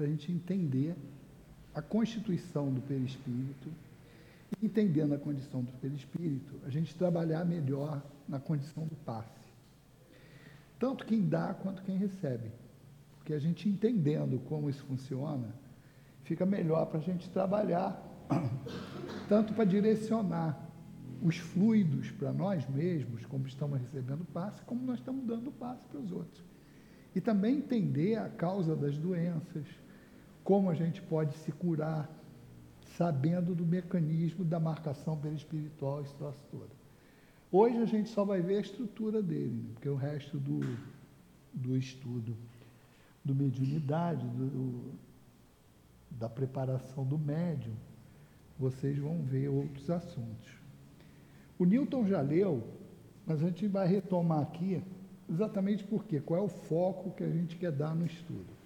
para a gente entender a constituição do perispírito, entendendo a condição do perispírito, a gente trabalhar melhor na condição do passe. Tanto quem dá quanto quem recebe. Porque a gente entendendo como isso funciona, fica melhor para a gente trabalhar, tanto para direcionar os fluidos para nós mesmos, como estamos recebendo passe, como nós estamos dando passe para os outros. E também entender a causa das doenças, como a gente pode se curar, sabendo do mecanismo da marcação perispiritual, esse troço todo. Hoje a gente só vai ver a estrutura dele, né? porque o resto do, do estudo do mediunidade, do, da preparação do médium, vocês vão ver outros assuntos. O Newton já leu, mas a gente vai retomar aqui exatamente por quê? Qual é o foco que a gente quer dar no estudo?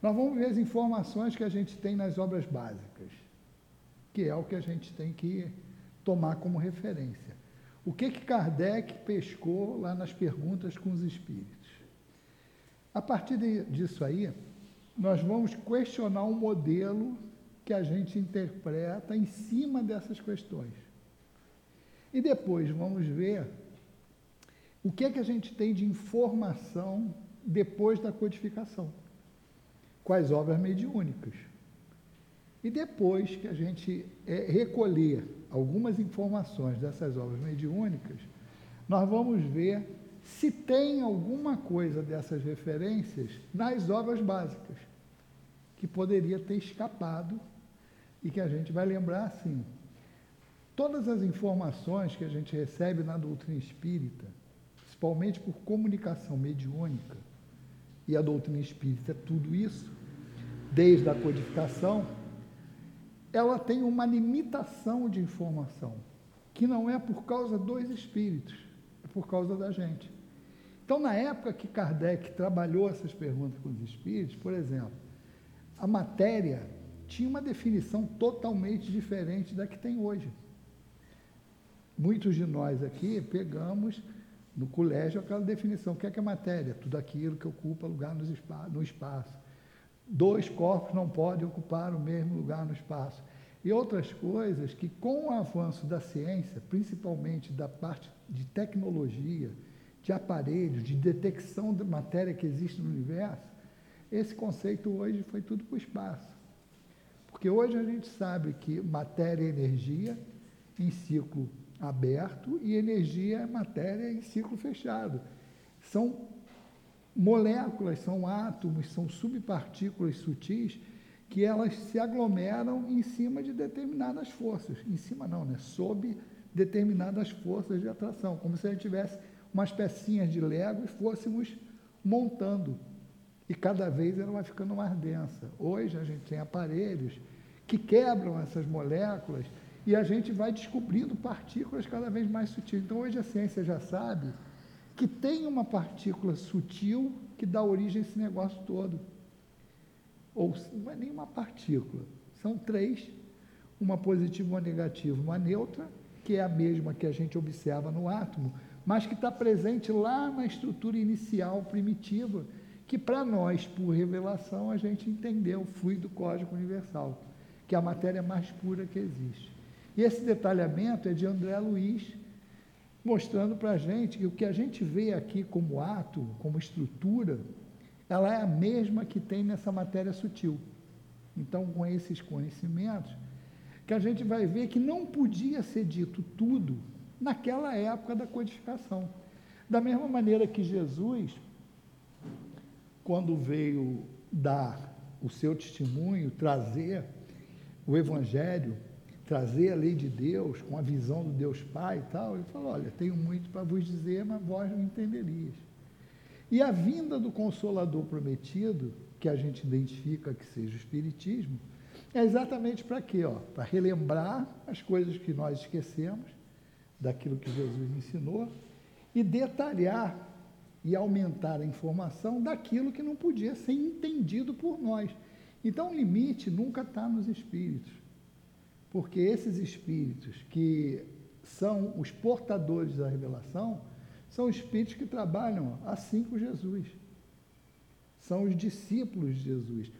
Nós vamos ver as informações que a gente tem nas obras básicas, que é o que a gente tem que tomar como referência. O que que Kardec pescou lá nas perguntas com os espíritos? A partir de, disso aí, nós vamos questionar um modelo que a gente interpreta em cima dessas questões. E depois vamos ver o que que a gente tem de informação depois da codificação, com as obras mediúnicas. E depois que a gente é, recolher algumas informações dessas obras mediúnicas, nós vamos ver se tem alguma coisa dessas referências nas obras básicas, que poderia ter escapado e que a gente vai lembrar assim. Todas as informações que a gente recebe na doutrina espírita, principalmente por comunicação mediúnica, e a doutrina espírita é tudo isso, desde a codificação, ela tem uma limitação de informação, que não é por causa dos espíritos, é por causa da gente. Então, na época que Kardec trabalhou essas perguntas com os espíritos, por exemplo, a matéria tinha uma definição totalmente diferente da que tem hoje. Muitos de nós aqui pegamos no colégio aquela definição. O que é, que é matéria? Tudo aquilo que ocupa lugar no espaço. Dois corpos não podem ocupar o mesmo lugar no espaço. E outras coisas que, com o avanço da ciência, principalmente da parte de tecnologia, de aparelhos, de detecção da matéria que existe no universo, esse conceito hoje foi tudo para o espaço. Porque hoje a gente sabe que matéria é energia em ciclo aberto e energia é matéria em ciclo fechado. São moléculas, são átomos, são subpartículas sutis que elas se aglomeram em cima de determinadas forças. Em cima não, né? Sob determinadas forças de atração, como se a gente tivesse umas pecinhas de Lego e fôssemos montando. E cada vez ela vai ficando mais densa. Hoje a gente tem aparelhos que quebram essas moléculas e a gente vai descobrindo partículas cada vez mais sutis. Então hoje a ciência já sabe que tem uma partícula sutil que dá origem a esse negócio todo. Ou não é nem uma partícula, são três, uma positiva, uma negativa, uma neutra, que é a mesma que a gente observa no átomo, mas que está presente lá na estrutura inicial primitiva, que para nós, por revelação, a gente entendeu o fluido cósmico universal, que é a matéria mais pura que existe. E esse detalhamento é de André Luiz, mostrando para a gente que o que a gente vê aqui como átomo, como estrutura, ela é a mesma que tem nessa matéria sutil. Então, com esses conhecimentos, que a gente vai ver que não podia ser dito tudo naquela época da codificação. Da mesma maneira que Jesus, quando veio dar o seu testemunho, trazer o Evangelho, trazer a lei de Deus com a visão do Deus Pai e tal, ele falou: Olha, tenho muito para vos dizer, mas vós não entenderias. E a vinda do Consolador prometido, que a gente identifica que seja o Espiritismo, é exatamente para quê? Para relembrar as coisas que nós esquecemos daquilo que Jesus ensinou e detalhar e aumentar a informação daquilo que não podia ser entendido por nós. Então, o limite nunca está nos espíritos, porque esses espíritos que são os portadores da revelação são espíritos que trabalham assim com Jesus, são os discípulos de Jesus.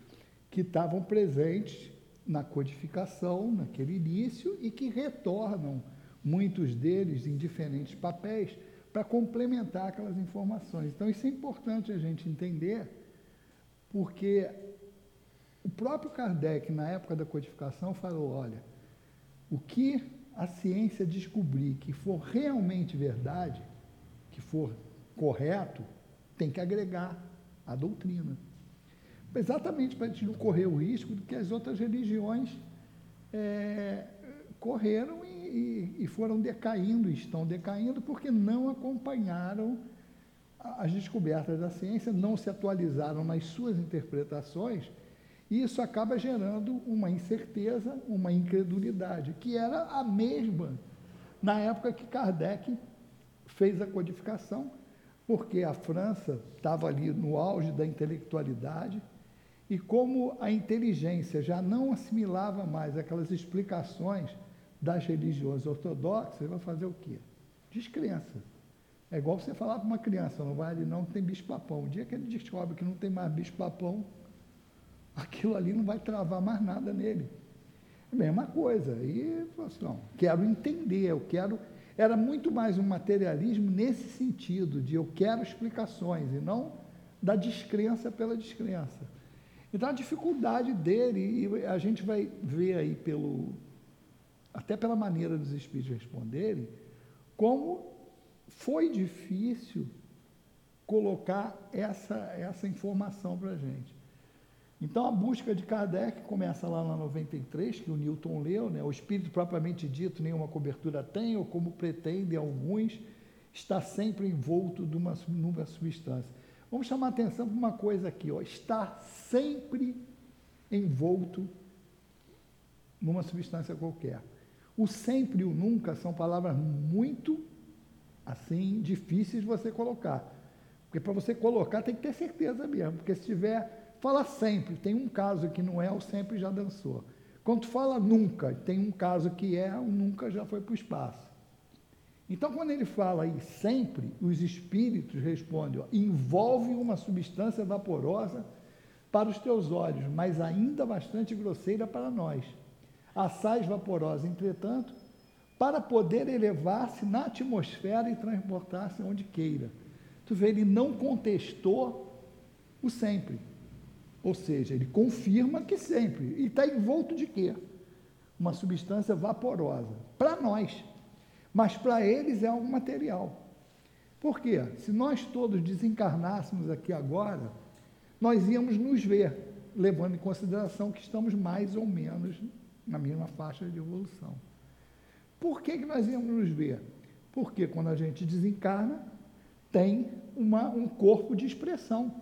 que estavam presentes na codificação, naquele início, e que retornam, muitos deles em diferentes papéis, para complementar aquelas informações. Então, isso é importante a gente entender, porque o próprio Kardec, na época da codificação, falou: olha, o que a ciência descobrir que for realmente verdade, que for correto, tem que agregar a doutrina. Exatamente para a gente não correr o risco de que as outras religiões é, correram e, e, foram decaindo, estão decaindo, porque não acompanharam as descobertas da ciência, não se atualizaram nas suas interpretações, e isso acaba gerando uma incerteza, uma incredulidade, que era a mesma na época que Kardec fez a codificação, porque a França estava ali no auge da intelectualidade, e como a inteligência já não assimilava mais aquelas explicações das religiões ortodoxas, vai fazer o quê? Descrença. É igual você falar para uma criança, não vai ali não, tem bicho-papão. O dia que ele descobre que não tem mais bicho-papão, aquilo ali não vai travar mais nada nele. É mesma coisa. E, assim, não, quero entender, eu quero... Era muito mais um materialismo nesse sentido, de eu quero explicações, e não da descrença pela descrença. Então, a dificuldade dele, e a gente vai ver aí pelo, até pela maneira dos espíritos responderem, como foi difícil colocar essa, essa informação para a gente. Então, a busca de Kardec começa lá na 93, que o Newton leu, né? o espírito propriamente dito nenhuma cobertura tem, ou como pretendem alguns, está sempre envolto de uma, numa substância. Vamos chamar atenção para uma coisa aqui, ó, está sempre envolto numa substância qualquer. O sempre e o nunca são palavras muito assim difíceis de você colocar. Porque para você colocar tem que ter certeza mesmo, porque se tiver fala sempre, tem um caso que não é, o sempre já dançou. Quando fala nunca, tem um caso que é, o nunca já foi para o espaço. Então, quando ele fala aí sempre, os espíritos respondem: ó, envolve uma substância vaporosa para os teus olhos, mas ainda bastante grosseira para nós. Assaz vaporosa, entretanto, para poder elevar-se na atmosfera e transportar-se onde queira. Tu vê, ele não contestou o sempre. Ou seja, ele confirma que sempre. E está envolto de quê? Uma substância vaporosa. Para nós mas para eles é algo material. Por quê? Se nós todos desencarnássemos aqui agora, nós íamos nos ver, levando em consideração que estamos mais ou menos na mesma faixa de evolução. Por que, que nós íamos nos ver? Porque quando a gente desencarna, tem uma, um corpo de expressão,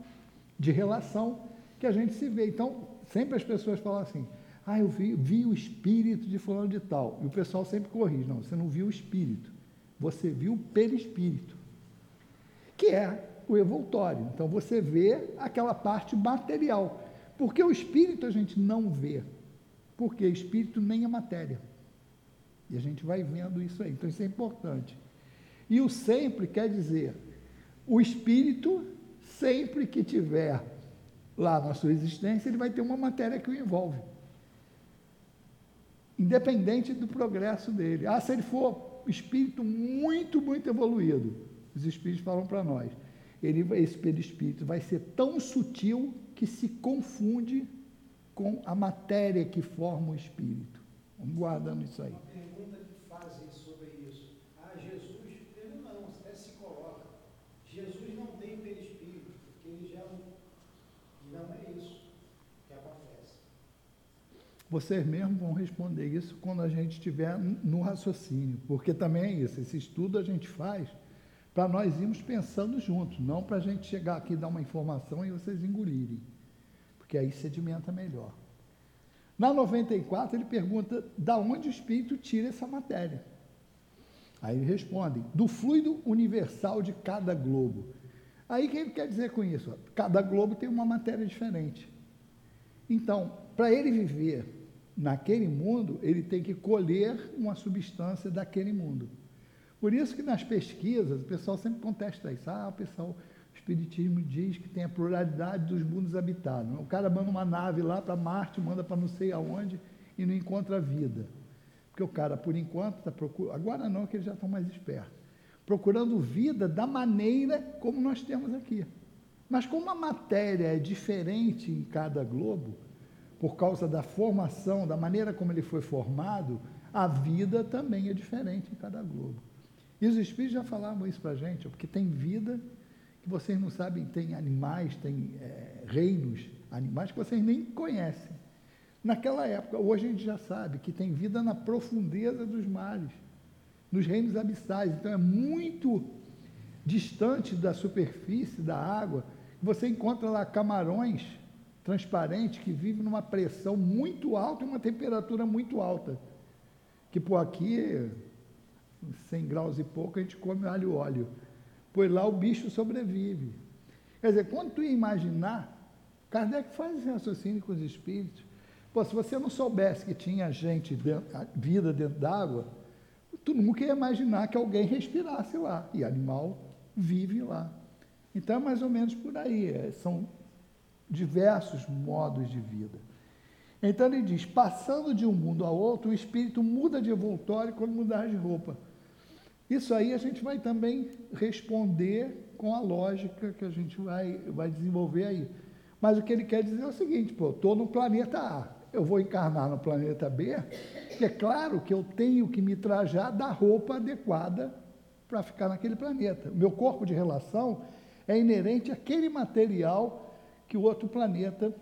de relação, que a gente se vê. Então, sempre as pessoas falam assim: ah, eu vi, vi o espírito de fulano de tal. E o pessoal sempre corrige. Não, você não viu o espírito. Você viu o perispírito, que é o evoltório. Então você vê aquela parte material. Porque o espírito a gente não vê. Porque espírito nem é matéria. E a gente vai vendo isso aí. Então isso é importante. E o sempre quer dizer, o espírito, sempre que tiver lá na sua existência, ele vai ter uma matéria que o envolve independente do progresso dele. Ah, se ele for espírito muito, muito evoluído, os espíritos falam para nós, ele, esse perispírito vai ser tão sutil que se confunde com a matéria que forma o espírito. Vamos guardando isso aí. Uma pergunta que fazem sobre isso. Ah, Jesus, ele não, até se coloca. Jesus não tem perispírito, porque ele já não é isso. Vocês mesmos vão responder isso quando a gente estiver no raciocínio, porque também é isso, esse estudo a gente faz para nós irmos pensando juntos, não para a gente chegar aqui e dar uma informação e vocês engolirem, porque aí sedimenta melhor. Na 94, ele pergunta da onde o espírito tira essa matéria. Aí ele responde: do fluido universal de cada globo. Aí o que ele quer dizer com isso? Cada globo tem uma matéria diferente. Então, para ele viver naquele mundo, ele tem que colher uma substância daquele mundo. Por isso que nas pesquisas, o pessoal sempre contesta isso. Ah, o pessoal O Espiritismo diz que tem a pluralidade dos mundos habitados. O cara manda uma nave lá para Marte, manda para não sei aonde e não encontra vida. Porque o cara, por enquanto, está procurando. Agora não, que eles já estão mais espertos. Procurando vida da maneira como nós temos aqui. Mas como a matéria é diferente em cada globo, por causa da formação, da maneira como ele foi formado, a vida também é diferente em cada globo. E os espíritos já falavam isso para a gente, porque tem vida que vocês não sabem, tem animais, tem é, reinos, animais que vocês nem conhecem. Naquela época, hoje a gente já sabe que tem vida na profundeza dos mares, nos reinos abissais. Então é muito distante da superfície da água. Você encontra lá camarões transparentes que vivem numa pressão muito alta e uma temperatura muito alta. Que por aqui, 100 graus e pouco, a gente come alho e óleo. Pois lá o bicho sobrevive. Quer dizer, quando tu imaginar, Kardec faz esse raciocínio com os espíritos. Pô, se você não soubesse que tinha gente, dentro, vida dentro d'água, tu nunca ia imaginar que alguém respirasse lá. E animal vive lá. Então é mais ou menos por aí. É, são diversos modos de vida. Então ele diz: passando de um mundo ao outro, o espírito muda de envoltório quando mudar de roupa. Isso aí a gente vai também responder com a lógica que a gente vai, vai desenvolver aí. Mas o que ele quer dizer é o seguinte: pô, estou no planeta A, eu vou encarnar no planeta B, e é claro que eu tenho que me trajar da roupa adequada para ficar naquele planeta. O meu corpo de relação é inerente àquele material que o outro planeta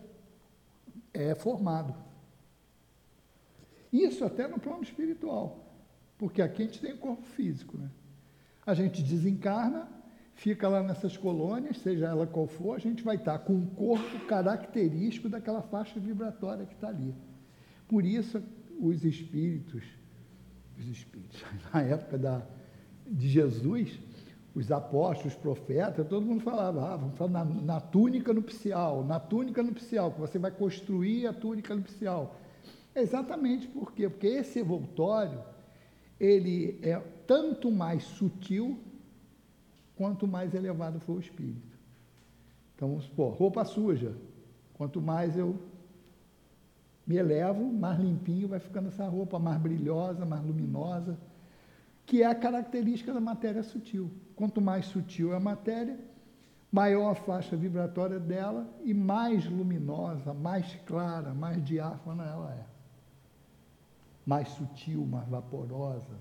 é formado. Isso até no plano espiritual, porque aqui a gente tem o corpo físico. Né? A gente desencarna, fica lá nessas colônias, seja ela qual for, a gente vai estar com um corpo característico daquela faixa vibratória que está ali. Por isso, os espíritos, os espíritos, na época da, de Jesus, os apóstolos, os profetas, todo mundo falava, ah, vamos falar na, na, túnica nupcial, na túnica nupcial, que você vai construir a túnica nupcial. Exatamente por quê? Porque esse envoltório, ele é tanto mais sutil quanto mais elevado for o espírito. Então, vamos supor, roupa suja. Quanto mais eu me elevo, mais limpinho vai ficando essa roupa, mais brilhosa, mais luminosa, que é a característica da matéria sutil. Quanto mais sutil é a matéria, maior a faixa vibratória dela e mais luminosa, mais clara, mais diáfana ela é. Mais sutil, mais vaporosa.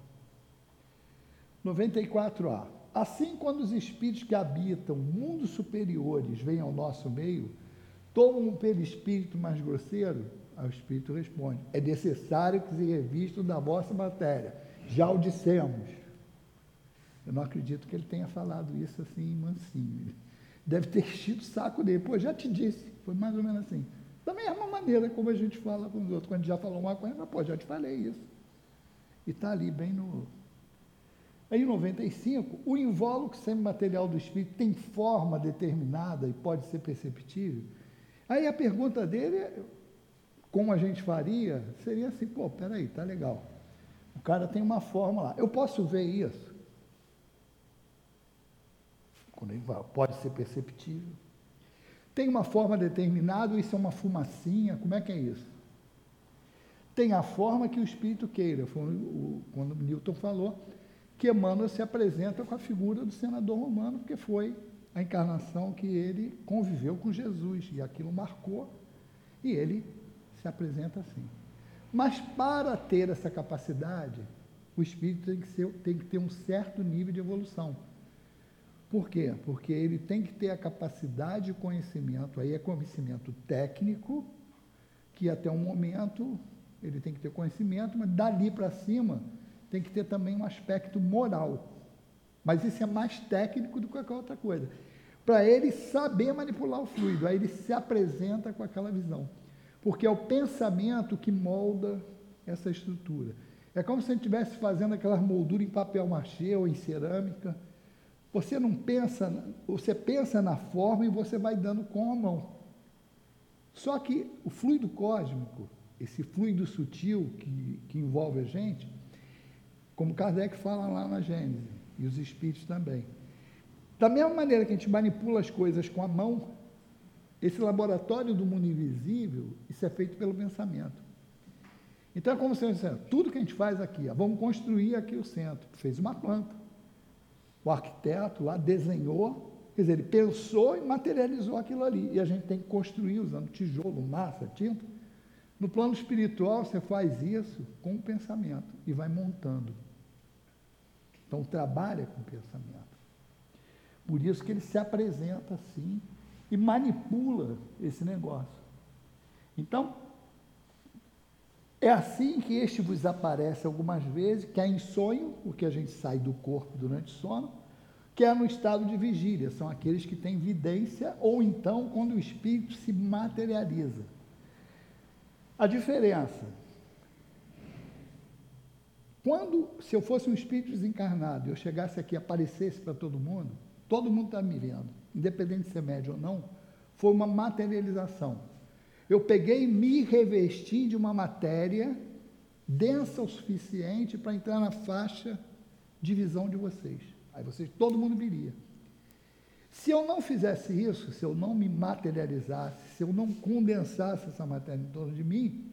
94A. Assim, quando os espíritos que habitam mundos superiores vêm ao nosso meio, tomam um perispírito mais grosseiro, o espírito responde: é necessário que se revistam da vossa matéria. Já o dissemos. Eu não acredito que ele tenha falado isso assim, mansinho. Deve ter enchido o saco dele. Pô, já te disse. Foi mais ou menos assim. Da mesma maneira como a gente fala com os outros. Quando já falou uma coisa, pô, já te falei isso. E está ali, bem no, em 95, o invólucro semimaterial do espírito tem forma determinada e pode ser perceptível. Aí a pergunta dele, como a gente faria, seria assim: pô, peraí, tá legal. O cara tem uma forma lá. Eu posso ver isso? Quando ele pode ser perceptível. Tem uma forma determinada, isso é uma fumacinha, como é que é isso? Tem a forma que o espírito queira, foi o, quando Newton falou, que Emmanuel se apresenta com a figura do senador romano, porque foi a encarnação que ele conviveu com Jesus, e aquilo marcou, e ele se apresenta assim. Mas para ter essa capacidade, o espírito tem que, ser, tem que ter um certo nível de evolução. Por quê? Porque ele tem que ter a capacidade de conhecimento, aí é conhecimento técnico, que até um momento ele tem que ter conhecimento, mas dali para cima tem que ter também um aspecto moral. Mas isso é mais técnico do que qualquer outra coisa. Para ele saber manipular o fluido, aí ele se apresenta com aquela visão. Porque é o pensamento que molda essa estrutura. É como se a gente estivesse fazendo aquelas molduras em papel machê ou em cerâmica. Você não pensa, você pensa na forma e você vai dando com a mão. Só que o fluido cósmico, esse fluido sutil que, que envolve a gente, como Kardec fala lá na Gênesis, e os espíritos também. Da mesma maneira que a gente manipula as coisas com a mão, esse laboratório do mundo invisível, isso é feito pelo pensamento. Então é como se você tudo que a gente faz aqui, ó, vamos construir aqui o centro. Fez uma planta. O arquiteto lá desenhou, quer dizer, ele pensou e materializou aquilo ali. E a gente tem que construir usando tijolo, massa, tinta. No plano espiritual, você faz isso com o pensamento e vai montando. Então, trabalha com o pensamento. Por isso que ele se apresenta assim e manipula esse negócio. Então, é assim que este vos aparece algumas vezes, que é em sonho, porque a gente sai do corpo durante o sono, que é no estado de vigília, são aqueles que têm vidência, ou então quando o espírito se materializa. A diferença. Quando, se eu fosse um espírito desencarnado, eu chegasse aqui e aparecesse para todo mundo, todo mundo está me vendo, independente de ser médio ou não, foi uma materialização. Eu peguei e me revesti de uma matéria densa o suficiente para entrar na faixa de visão de vocês. Aí vocês, todo mundo viria. Se eu não fizesse isso, se eu não me materializasse, se eu não condensasse essa matéria em torno de mim,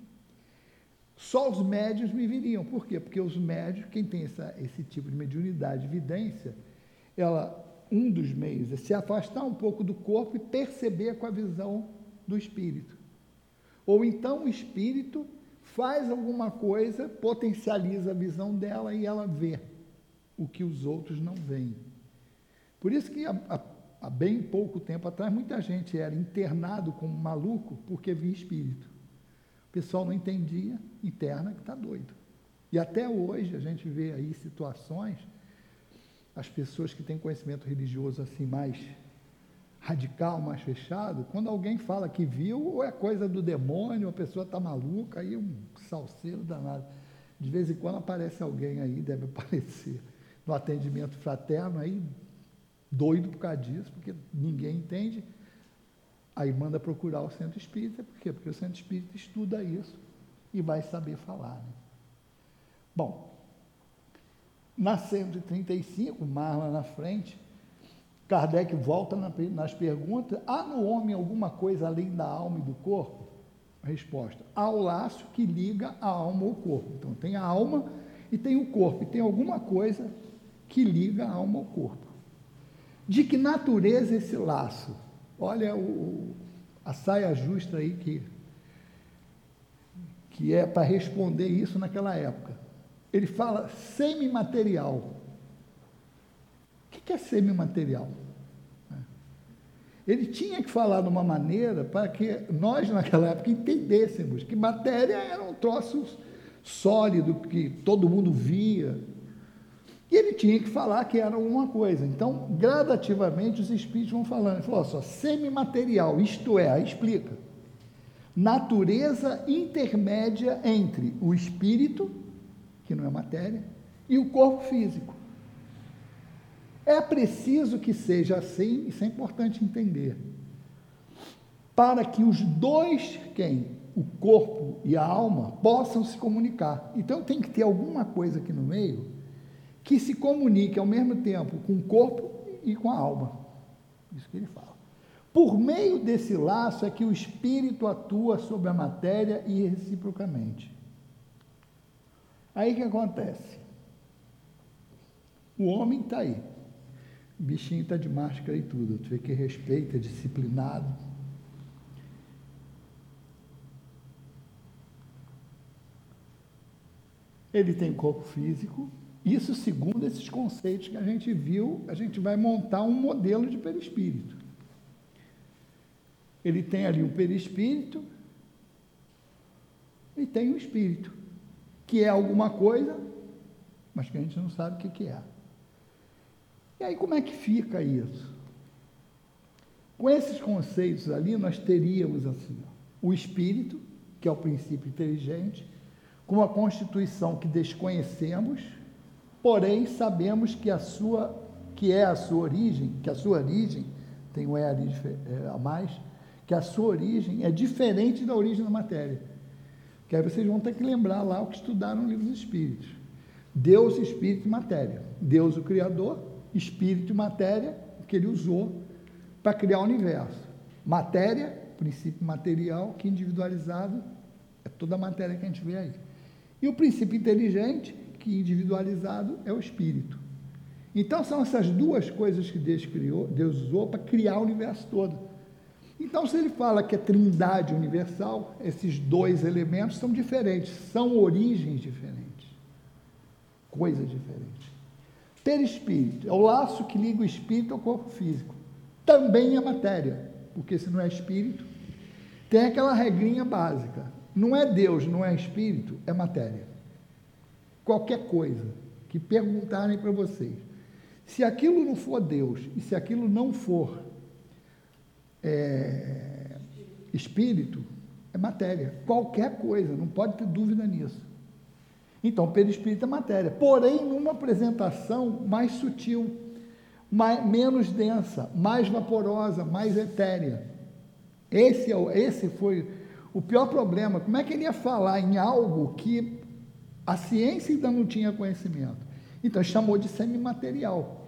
só os médios me viriam. Por quê? Porque os médios, quem tem essa, esse tipo de mediunidade, evidência, ela, um dos meios é se afastar um pouco do corpo e perceber com a visão do espírito. Ou então o espírito faz alguma coisa, potencializa a visão dela e ela vê o que os outros não veem. Por isso que há bem pouco tempo atrás, muita gente era internado como maluco porque via espírito. O pessoal não entendia, interna que está doido. E até hoje a gente vê aí situações, as pessoas que têm conhecimento religioso assim mais radical, mais fechado, quando alguém fala que viu, ou é coisa do demônio, a pessoa está maluca, aí um salseiro danado. De vez em quando aparece alguém aí, deve aparecer, no atendimento fraterno, aí doido por causa disso, porque ninguém entende. Aí manda procurar o centro espírita, por quê? Porque o centro espírita estuda isso e vai saber falar. Né? Bom, na 135, mais lá na frente, Kardec volta nas perguntas: há no homem alguma coisa além da alma e do corpo? resposta: há o laço que liga a alma ao corpo. Então, tem a alma e tem o corpo, e tem alguma coisa que liga a alma ao corpo. De que natureza esse laço? Olha o, a saia justa aí que, que é para responder isso naquela época. Ele fala semimaterial. O que é semimaterial? Ele tinha que falar de uma maneira para que nós, naquela época, entendêssemos que matéria era um troço sólido, que todo mundo via, e ele tinha que falar que era alguma coisa. Então, gradativamente, os espíritos vão falando. Ele falou só, semimaterial, isto é, aí explica. Natureza intermédia entre o espírito, que não é matéria, e o corpo físico. É preciso que seja assim, isso é importante entender. Para que os dois, quem? O corpo e a alma, possam se comunicar. Então tem que ter alguma coisa aqui no meio que se comunique ao mesmo tempo com o corpo e com a alma. Isso que ele fala. Por meio desse laço é que o espírito atua sobre a matéria e reciprocamente. Aí que acontece? O homem está aí. O bichinho está de máscara e tudo. Tu vê que respeita, é disciplinado. Ele tem corpo físico, isso segundo esses conceitos que a gente viu, a gente vai montar um modelo de perispírito. Ele tem ali um perispírito e tem um espírito, que é alguma coisa, mas que a gente não sabe o que, é. E aí como é que fica isso? Com esses conceitos ali, nós teríamos assim, o espírito, que é o princípio inteligente, com a constituição que desconhecemos, Porém, sabemos que a sua que é a sua origem, que a sua origem tem o E é, a mais, que a sua origem é diferente da origem da matéria. Que aí vocês vão ter que lembrar lá o que estudaram no livro dos Espíritos. Deus, Espírito e matéria. Deus, o Criador, Espírito e matéria, que ele usou para criar o universo. Matéria, princípio material, que individualizado é toda a matéria que a gente vê aí. E o princípio inteligente, que individualizado é o espírito. Então são essas duas coisas que Deus criou, Deus usou para criar o universo todo. Então, se ele fala que é trindade universal, esses dois elementos são diferentes, são origens diferentes, coisas diferentes. Perispírito é o laço que liga o espírito ao corpo físico. Também é matéria, porque se não é espírito, tem aquela regrinha básica: não é Deus, não é espírito, é matéria. Qualquer coisa que perguntarem para vocês, se aquilo não for Deus e se aquilo não for é, espírito, é matéria. Qualquer coisa, não pode ter dúvida nisso. Então, perispírito é matéria. Porém, numa apresentação mais sutil, mais, menos densa, mais vaporosa, mais etérea. Esse, é, esse foi o pior problema. Como é que ele ia falar em algo que a ciência ainda não tinha conhecimento? Então, chamou de semimaterial.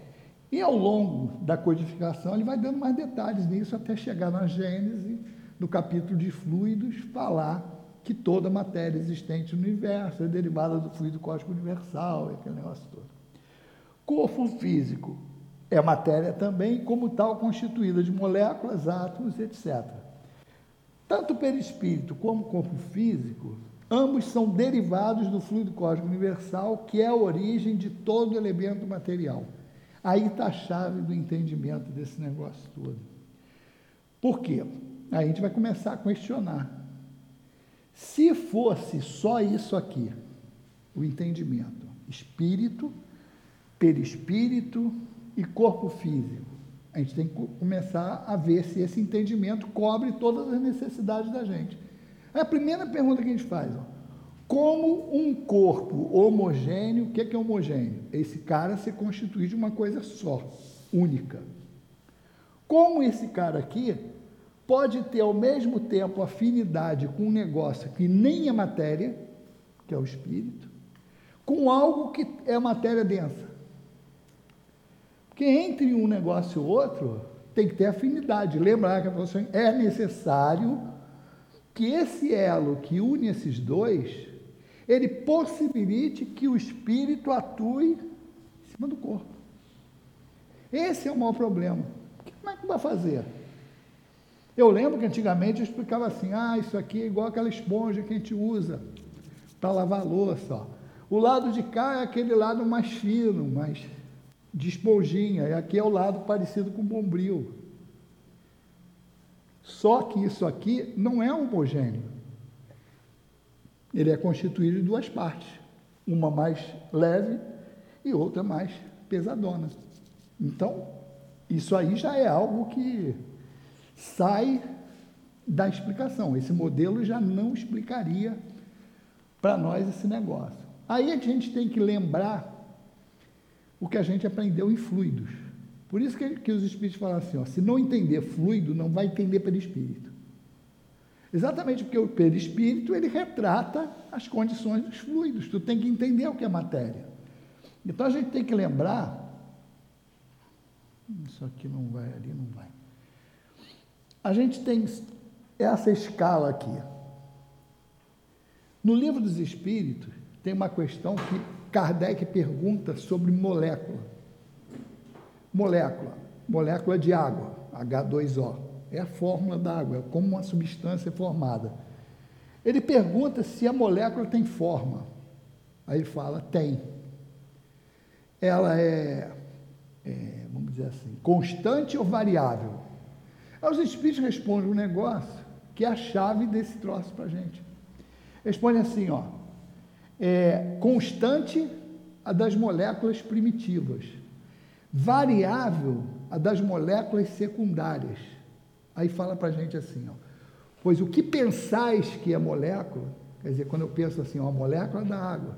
E ao longo da codificação, ele vai dando mais detalhes nisso até chegar na Gênese, no capítulo de fluidos, falar que toda matéria existente no universo é derivada do fluido cósmico universal, aquele negócio todo. Corpo físico é matéria também, como tal, constituída de moléculas, átomos, etc. Tanto perispírito como corpo físico, ambos são derivados do fluido cósmico universal, que é a origem de todo elemento material. Aí está a chave do entendimento desse negócio todo. Por quê? Aí a gente vai começar a questionar. Se fosse só isso aqui, o entendimento, espírito, perispírito e corpo físico, a gente tem que começar a ver se esse entendimento cobre todas as necessidades da gente. É a primeira pergunta que a gente faz. Ó. Como um corpo homogêneo, o que é, homogêneo? Esse cara se constitui de uma coisa só, única. Como esse cara aqui pode ter ao mesmo tempo afinidade com um negócio que nem é matéria, que é o espírito, com algo que é matéria densa. Porque entre um negócio e outro tem que ter afinidade. Lembrar que a é necessário que esse elo que une esses dois ele possibilite que o espírito atue em cima do corpo. Esse é o maior problema. Como é que vai fazer? Eu lembro que antigamente eu explicava assim: ah, isso aqui é igual aquela esponja que a gente usa para lavar a louça. Ó. O lado de cá é aquele lado mais fino, mais de esponjinha, e aqui é o lado parecido com bombril. Só que isso aqui não é homogêneo ele é constituído de duas partes, uma mais leve e outra mais pesadona. Então, isso aí já é algo que sai da explicação. Esse modelo já não explicaria para nós esse negócio. Aí a gente tem que lembrar o que a gente aprendeu em fluidos. Por isso que, que os espíritos falam assim: ó, se não entender fluido, não vai entender pelo espírito. Exatamente porque o perispírito ele retrata as condições dos fluidos. Tu tem que entender o que é matéria. Então a gente tem que lembrar. Isso aqui não vai, ali não vai. A gente tem essa escala aqui. No livro dos Espíritos, tem uma questão que Kardec pergunta sobre molécula. Molécula, molécula de água, H2O. É a fórmula da água, é como uma substância é formada. Ele pergunta se a molécula tem forma. Aí ele fala: tem. Ela é, é vamos dizer assim, constante ou variável? Aí os espíritos respondem um negócio que é a chave desse troço para a gente. Responde assim: ó, é constante a das moléculas primitivas, variável a das moléculas secundárias Aí fala para a gente assim, ó, pois o que pensais que é molécula, quer dizer, quando eu penso assim, ó, a molécula da água,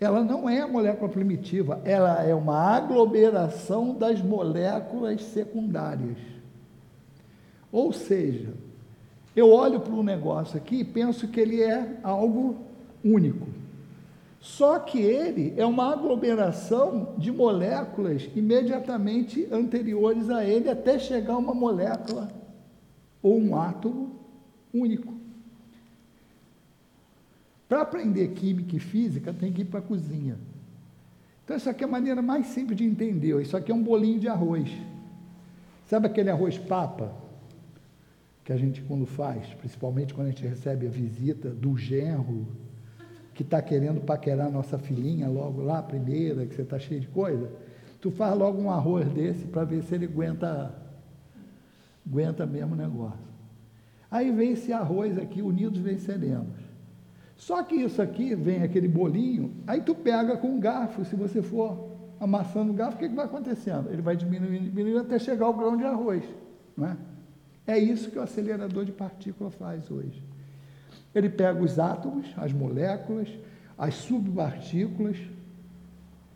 ela não é a molécula primitiva, ela é uma aglomeração das moléculas secundárias. Ou seja, eu olho para um negócio aqui e penso que ele é algo único. Só que ele é uma aglomeração de moléculas imediatamente anteriores a ele até chegar uma molécula ou um átomo único. Para aprender química e física, tem que ir para a cozinha. Então, isso aqui é a maneira mais simples de entender. Isso aqui é um bolinho de arroz. Sabe aquele arroz papa? Que a gente, quando faz, principalmente quando a gente recebe a visita do genro, que está querendo paquerar nossa filhinha logo lá, primeira, que você está cheio de coisa, tu faz logo um arroz desse para ver se ele aguenta, aguenta mesmo o negócio. Aí vem esse arroz aqui, unidos venceremos. Só que isso aqui, vem aquele bolinho, aí tu pega com um garfo, se você for amassando o garfo, o que, que vai acontecendo? Ele vai diminuindo, diminuindo até chegar ao grão de arroz. Não é? é isso que o acelerador de partícula faz hoje. Ele pega os átomos, as moléculas, as subpartículas,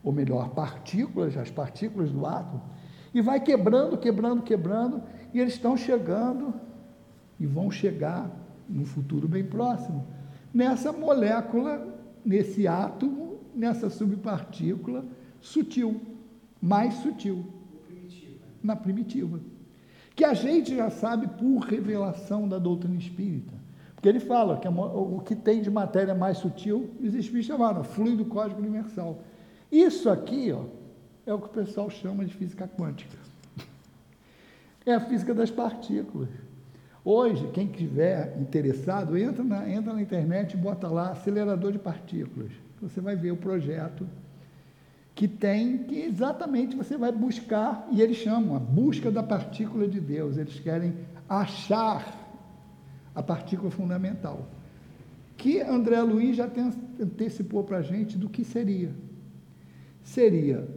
ou melhor, partículas, as partículas do átomo, e vai quebrando, quebrando, quebrando, e eles estão chegando e vão chegar no futuro bem próximo. Nessa molécula, nesse átomo, nessa subpartícula sutil, mais sutil, na primitiva, que a gente já sabe por revelação da doutrina espírita. Porque ele fala que o que tem de matéria mais sutil, os espíritos chamaram fluido cósmico universal. Isso aqui ó, é o que o pessoal chama de física quântica. É a física das partículas. Hoje, quem estiver interessado, entra na, entra na internet e bota lá acelerador de partículas. Você vai ver o projeto que tem, que exatamente você vai buscar, e eles chamam a busca da partícula de Deus. Eles querem achar a partícula fundamental, que André Luiz já antecipou para a gente do que seria. Seria,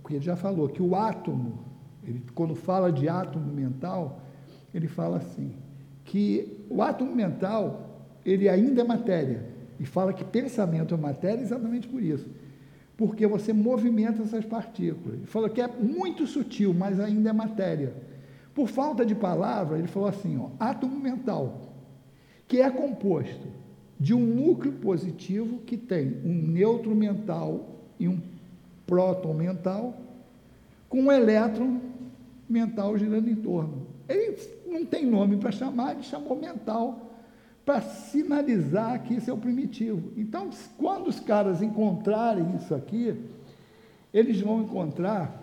porque ele já falou que o átomo, ele, quando fala de átomo mental, ele fala assim, que o átomo mental, ele ainda é matéria, e fala que pensamento é matéria exatamente por isso, porque você movimenta essas partículas. Ele falou que é muito sutil, mas ainda é matéria. Por falta de palavra, ele falou assim, ó, átomo mental, que é composto de um núcleo positivo que tem um neutro mental e um próton mental, com um elétron mental girando em torno. Ele não tem nome para chamar, ele chamou mental, para sinalizar que isso é o primitivo. Então, quando os caras encontrarem isso aqui, eles vão encontrar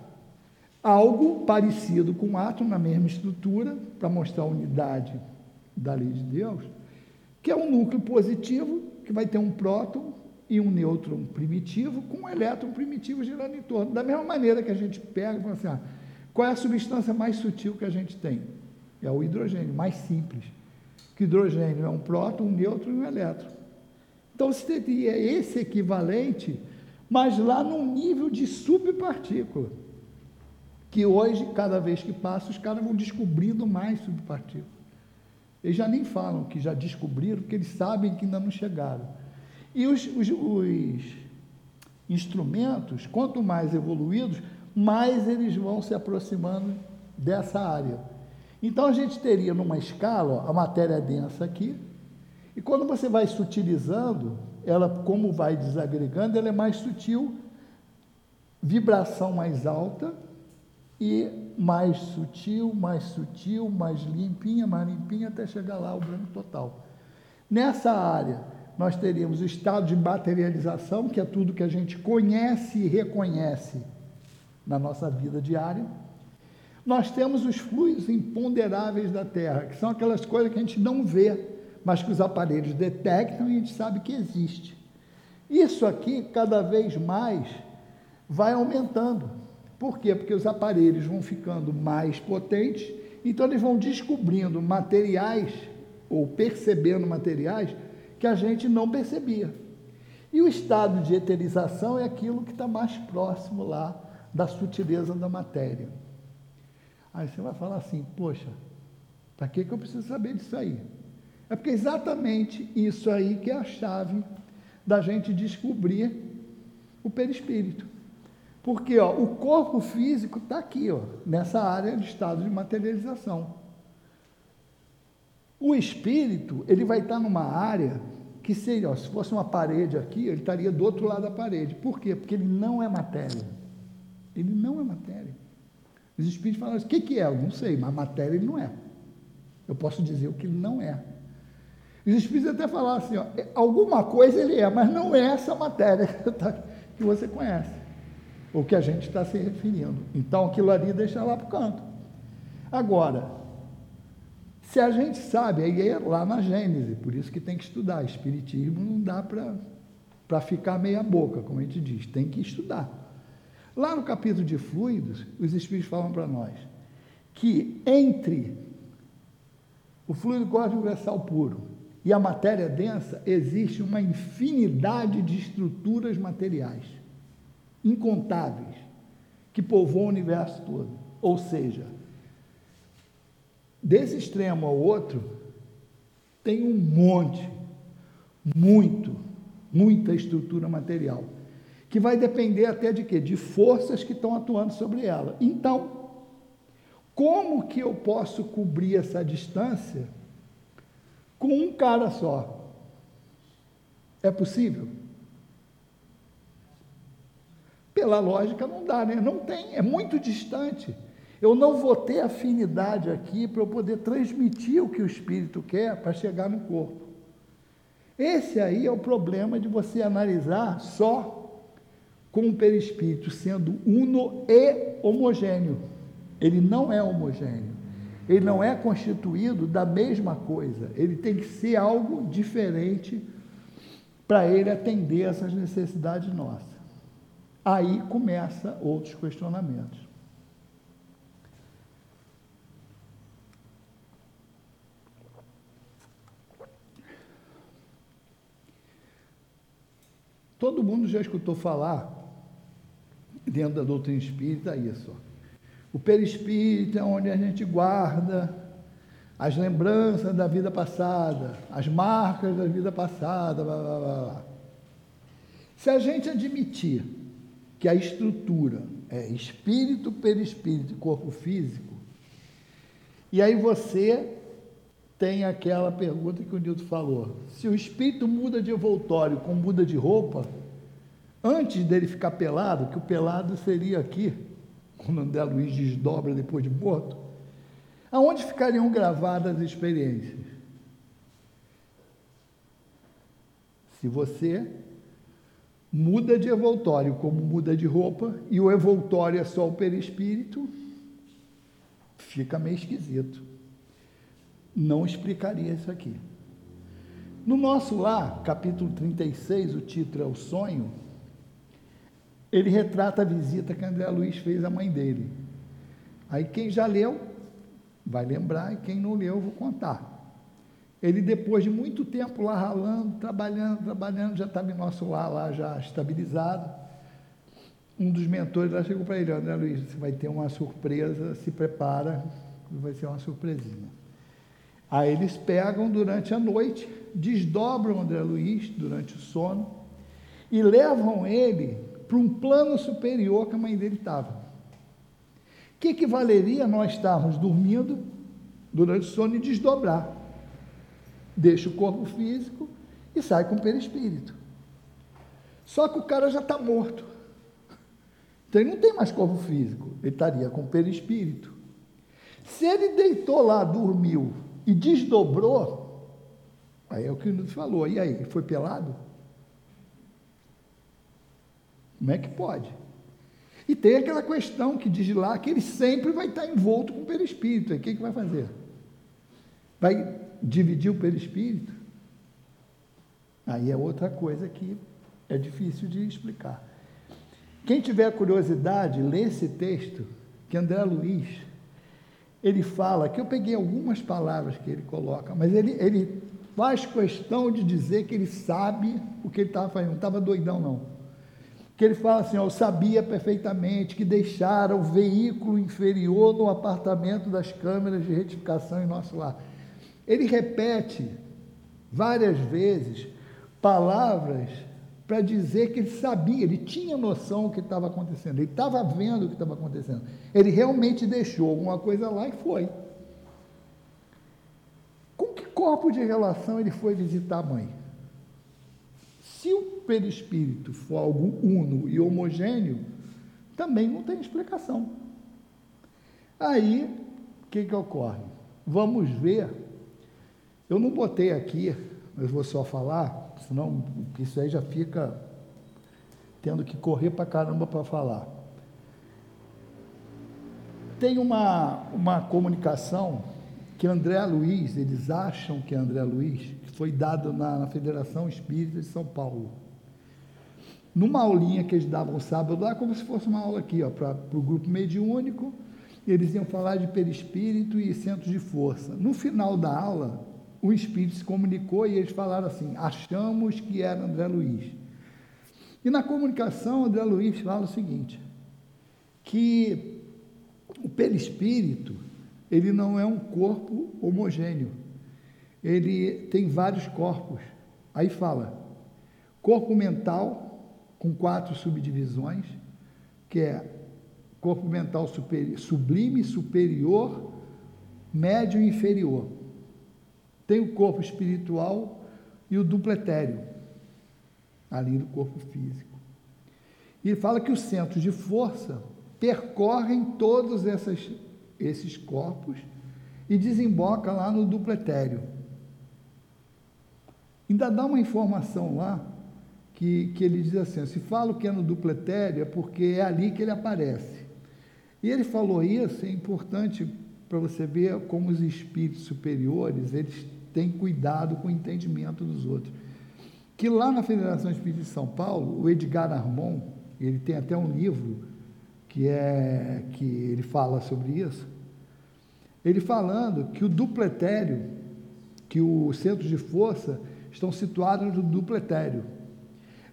algo parecido com um átomo na mesma estrutura, para mostrar a unidade da lei de Deus, que é um núcleo positivo, que vai ter um próton e um nêutron primitivo, com um elétron primitivo girando em torno. Da mesma maneira que a gente pega e fala assim, ah, qual é a substância mais sutil que a gente tem? É o hidrogênio, mais simples. Que hidrogênio é um próton, um nêutron e um elétron. Então, você teria esse equivalente, mas lá num nível de subpartícula. Que hoje, cada vez que passa, os caras vão descobrindo mais subpartículas. Eles já nem falam que já descobriram, porque eles sabem que ainda não chegaram. E os, os, os instrumentos, quanto mais evoluídos, mais eles vão se aproximando dessa área. Então a gente teria numa escala ó, a matéria densa aqui, e quando você vai sutilizando, ela como vai desagregando, ela é mais sutil, vibração mais alta e mais sutil, mais sutil, mais limpinha, mais limpinha, até chegar lá ao branco total. Nessa área, nós teríamos o estado de materialização, que é tudo que a gente conhece e reconhece na nossa vida diária. Nós temos os fluidos imponderáveis da Terra, que são aquelas coisas que a gente não vê, mas que os aparelhos detectam e a gente sabe que existe. Isso aqui, cada vez mais, vai aumentando. Por quê? Porque os aparelhos vão ficando mais potentes, então eles vão descobrindo materiais ou percebendo materiais que a gente não percebia. E o estado de eterização é aquilo que está mais próximo lá da sutileza da matéria. Aí você vai falar assim, poxa, para que, que eu preciso saber disso aí? É porque exatamente isso aí que é a chave da gente descobrir o perispírito. Porque ó, o corpo físico está aqui, ó, nessa área de estado de materialização. O espírito, ele vai estar numa área que seria, ó, se fosse uma parede aqui, ele estaria do outro lado da parede. Por quê? Porque ele não é matéria. Ele não é matéria. Os espíritos falam assim, o que, que é? Eu não sei, mas matéria ele não é. Eu posso dizer o que ele não é. Os espíritos até falaram assim, ó, alguma coisa ele é, mas não é essa matéria que você conhece, ou que a gente está se referindo. Então aquilo ali deixa lá para o canto. Agora, se a gente sabe, aí é lá na Gênese, por isso que tem que estudar. Espiritismo não dá para ficar meia boca, como a gente diz, tem que estudar. Lá no capítulo de fluidos, os Espíritos falam para nós que entre o fluido cósmico universal puro e a matéria densa existe uma infinidade de estruturas materiais, incontáveis, que povoam o universo todo. Ou seja, desse extremo ao outro, tem um monte, muito, muita estrutura material, que vai depender até de quê? De forças que estão atuando sobre ela. Então, como que eu posso cobrir essa distância com um cara só? É possível? Pela lógica não dá, né? Não tem, é muito distante. Eu não vou ter afinidade aqui para eu poder transmitir o que o espírito quer para chegar no corpo. Esse aí é o problema de você analisar só com o perispírito sendo uno e homogêneo. Ele não é homogêneo. Ele não é constituído da mesma coisa. Ele tem que ser algo diferente para ele atender essas necessidades nossas. Aí começa outros questionamentos. Todo mundo já escutou falar, dentro da doutrina espírita, isso. O perispírito é onde a gente guarda as lembranças da vida passada, as marcas da vida passada, blá, blá, blá. Se a gente admitir que a estrutura é espírito, perispírito e corpo físico, e aí você tem aquela pergunta que o Nilton falou: se o espírito muda de envoltório com muda de roupa, antes dele ficar pelado, que o pelado seria aqui, quando André Luiz desdobra depois de morto, aonde ficariam gravadas as experiências? Se você muda de envoltório como muda de roupa, e o envoltório é só o perispírito, fica meio esquisito não explicaria isso aqui. No nosso lá, capítulo 36, o título é O Sonho, ele retrata a visita que André Luiz fez à mãe dele. Aí quem já leu vai lembrar, e quem não leu eu vou contar. Ele, depois de muito tempo lá ralando, trabalhando, trabalhando, já estava em nosso lar lá já estabilizado. Um dos mentores lá chegou para ele, André Luiz, você vai ter uma surpresa, se prepara, vai ser uma surpresinha. Aí eles pegam durante a noite, desdobram André Luiz durante o sono e levam ele para um plano superior que a mãe dele estava. O que, que valeria nós estarmos dormindo durante o sono e desdobrar? Deixa o corpo físico e sai com o perispírito. Só que o cara já está morto. Então ele não tem mais corpo físico, ele estaria com o perispírito. Se ele deitou lá, dormiu, e desdobrou, aí é o que nos falou, e aí, foi pelado? Como é que pode? E tem aquela questão que diz lá que ele sempre vai estar envolto com o perispírito. Aí o que, que vai fazer? Vai dividir o perispírito? Aí é outra coisa que é difícil de explicar. Quem tiver curiosidade, lê esse texto que André Luiz ele fala, que eu peguei algumas palavras que ele coloca, mas ele, ele faz questão de dizer que ele sabe o que ele estava fazendo, não estava doidão não. Que ele fala assim, ó, eu sabia perfeitamente que deixara o veículo inferior no apartamento das câmeras de retificação em nosso lar. Ele repete várias vezes palavras para dizer que ele sabia, ele tinha noção do que estava acontecendo, ele estava vendo o que estava acontecendo. Ele realmente deixou alguma coisa lá e foi. Com que corpo de relação ele foi visitar a mãe? Se o perispírito for algo uno e homogêneo, também não tem explicação. Aí, o que, que ocorre? Vamos ver. Eu não botei aqui, mas vou só falar, senão isso aí já fica tendo que correr para caramba para falar. Tem uma, uma comunicação que André Luiz, eles acham que é André Luiz, que foi dado na, na Federação Espírita de São Paulo. Numa aulinha que eles davam sábado lá, como se fosse uma aula aqui, para o grupo mediúnico, eles iam falar de perispírito e centros de força. No final da aula, o espírito se comunicou e eles falaram assim: achamos que era André Luiz. E na comunicação, André Luiz fala o seguinte: que o perispírito ele não é um corpo homogêneo. Ele tem vários corpos. Aí fala: corpo mental, com quatro subdivisões, que é corpo mental sublime, superior, médio e inferior. Tem o corpo espiritual e o dupletério, ali no corpo físico. E ele fala que os centros de força percorrem todos essas, esses corpos e desemboca lá no dupletério. Ainda dá uma informação lá que, que ele diz assim: se falo que é no dupletério é porque é ali que ele aparece. E ele falou isso, é importante para você ver como os espíritos superiores eles têm cuidado com o entendimento dos outros. Que lá na Federação Espírita de São Paulo, o Edgar Armon, ele tem até um livro que é que ele fala sobre isso. Ele falando que o dupletério, que os centros de força estão situados no dupletério.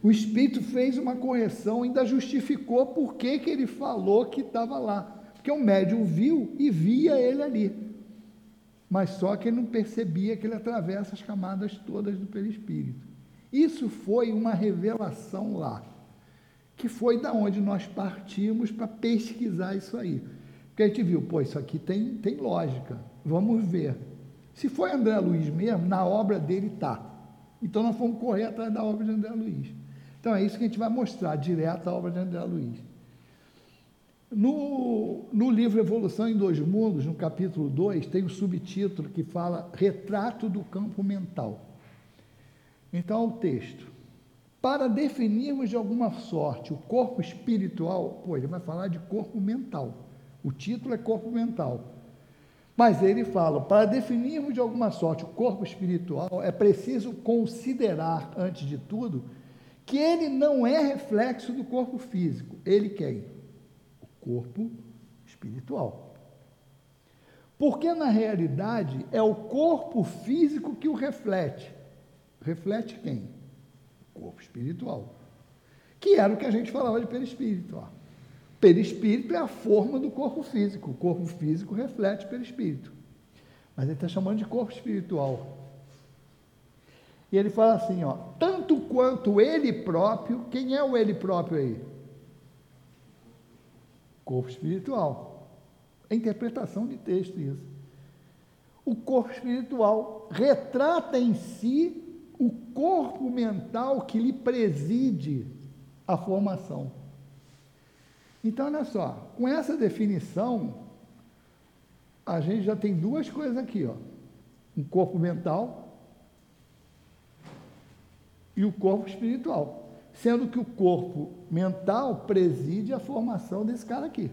O Espírito fez uma correção, ainda justificou por que, que ele falou que estava lá. Porque o médium viu e via ele ali. Mas só que ele não percebia que ele atravessa as camadas todas do perispírito. Isso foi uma revelação lá que foi da onde nós partimos para pesquisar isso aí. Porque a gente viu, pô, isso aqui tem, tem lógica, vamos ver. Se foi André Luiz mesmo, na obra dele está. Então nós fomos correr atrás da obra de André Luiz. Então é isso que a gente vai mostrar, direto a obra de André Luiz. No, no livro Evolução em Dois Mundos, no capítulo 2, tem um subtítulo que fala Retrato do Campo Mental. Então, o texto. Para definirmos de alguma sorte o corpo espiritual, pô, ele vai falar de corpo mental. O título é corpo mental. Mas ele fala: para definirmos de alguma sorte o corpo espiritual, é preciso considerar, antes de tudo, que ele não é reflexo do corpo físico. Ele quem? O corpo espiritual. Porque na realidade é o corpo físico que o reflete. Reflete quem? corpo espiritual. Que era o que a gente falava de perispírito. Ó. Perispírito é a forma do corpo físico. O corpo físico reflete perispírito. Mas ele está chamando de corpo espiritual. E ele fala assim, ó, tanto quanto ele próprio, quem é o ele próprio aí? Corpo espiritual. É interpretação de texto isso. O corpo espiritual retrata em si o corpo mental que lhe preside a formação. Então, olha só, com essa definição, a gente já tem duas coisas aqui, ó. Um corpo mental e o corpo espiritual. Sendo que o corpo mental preside a formação desse cara aqui.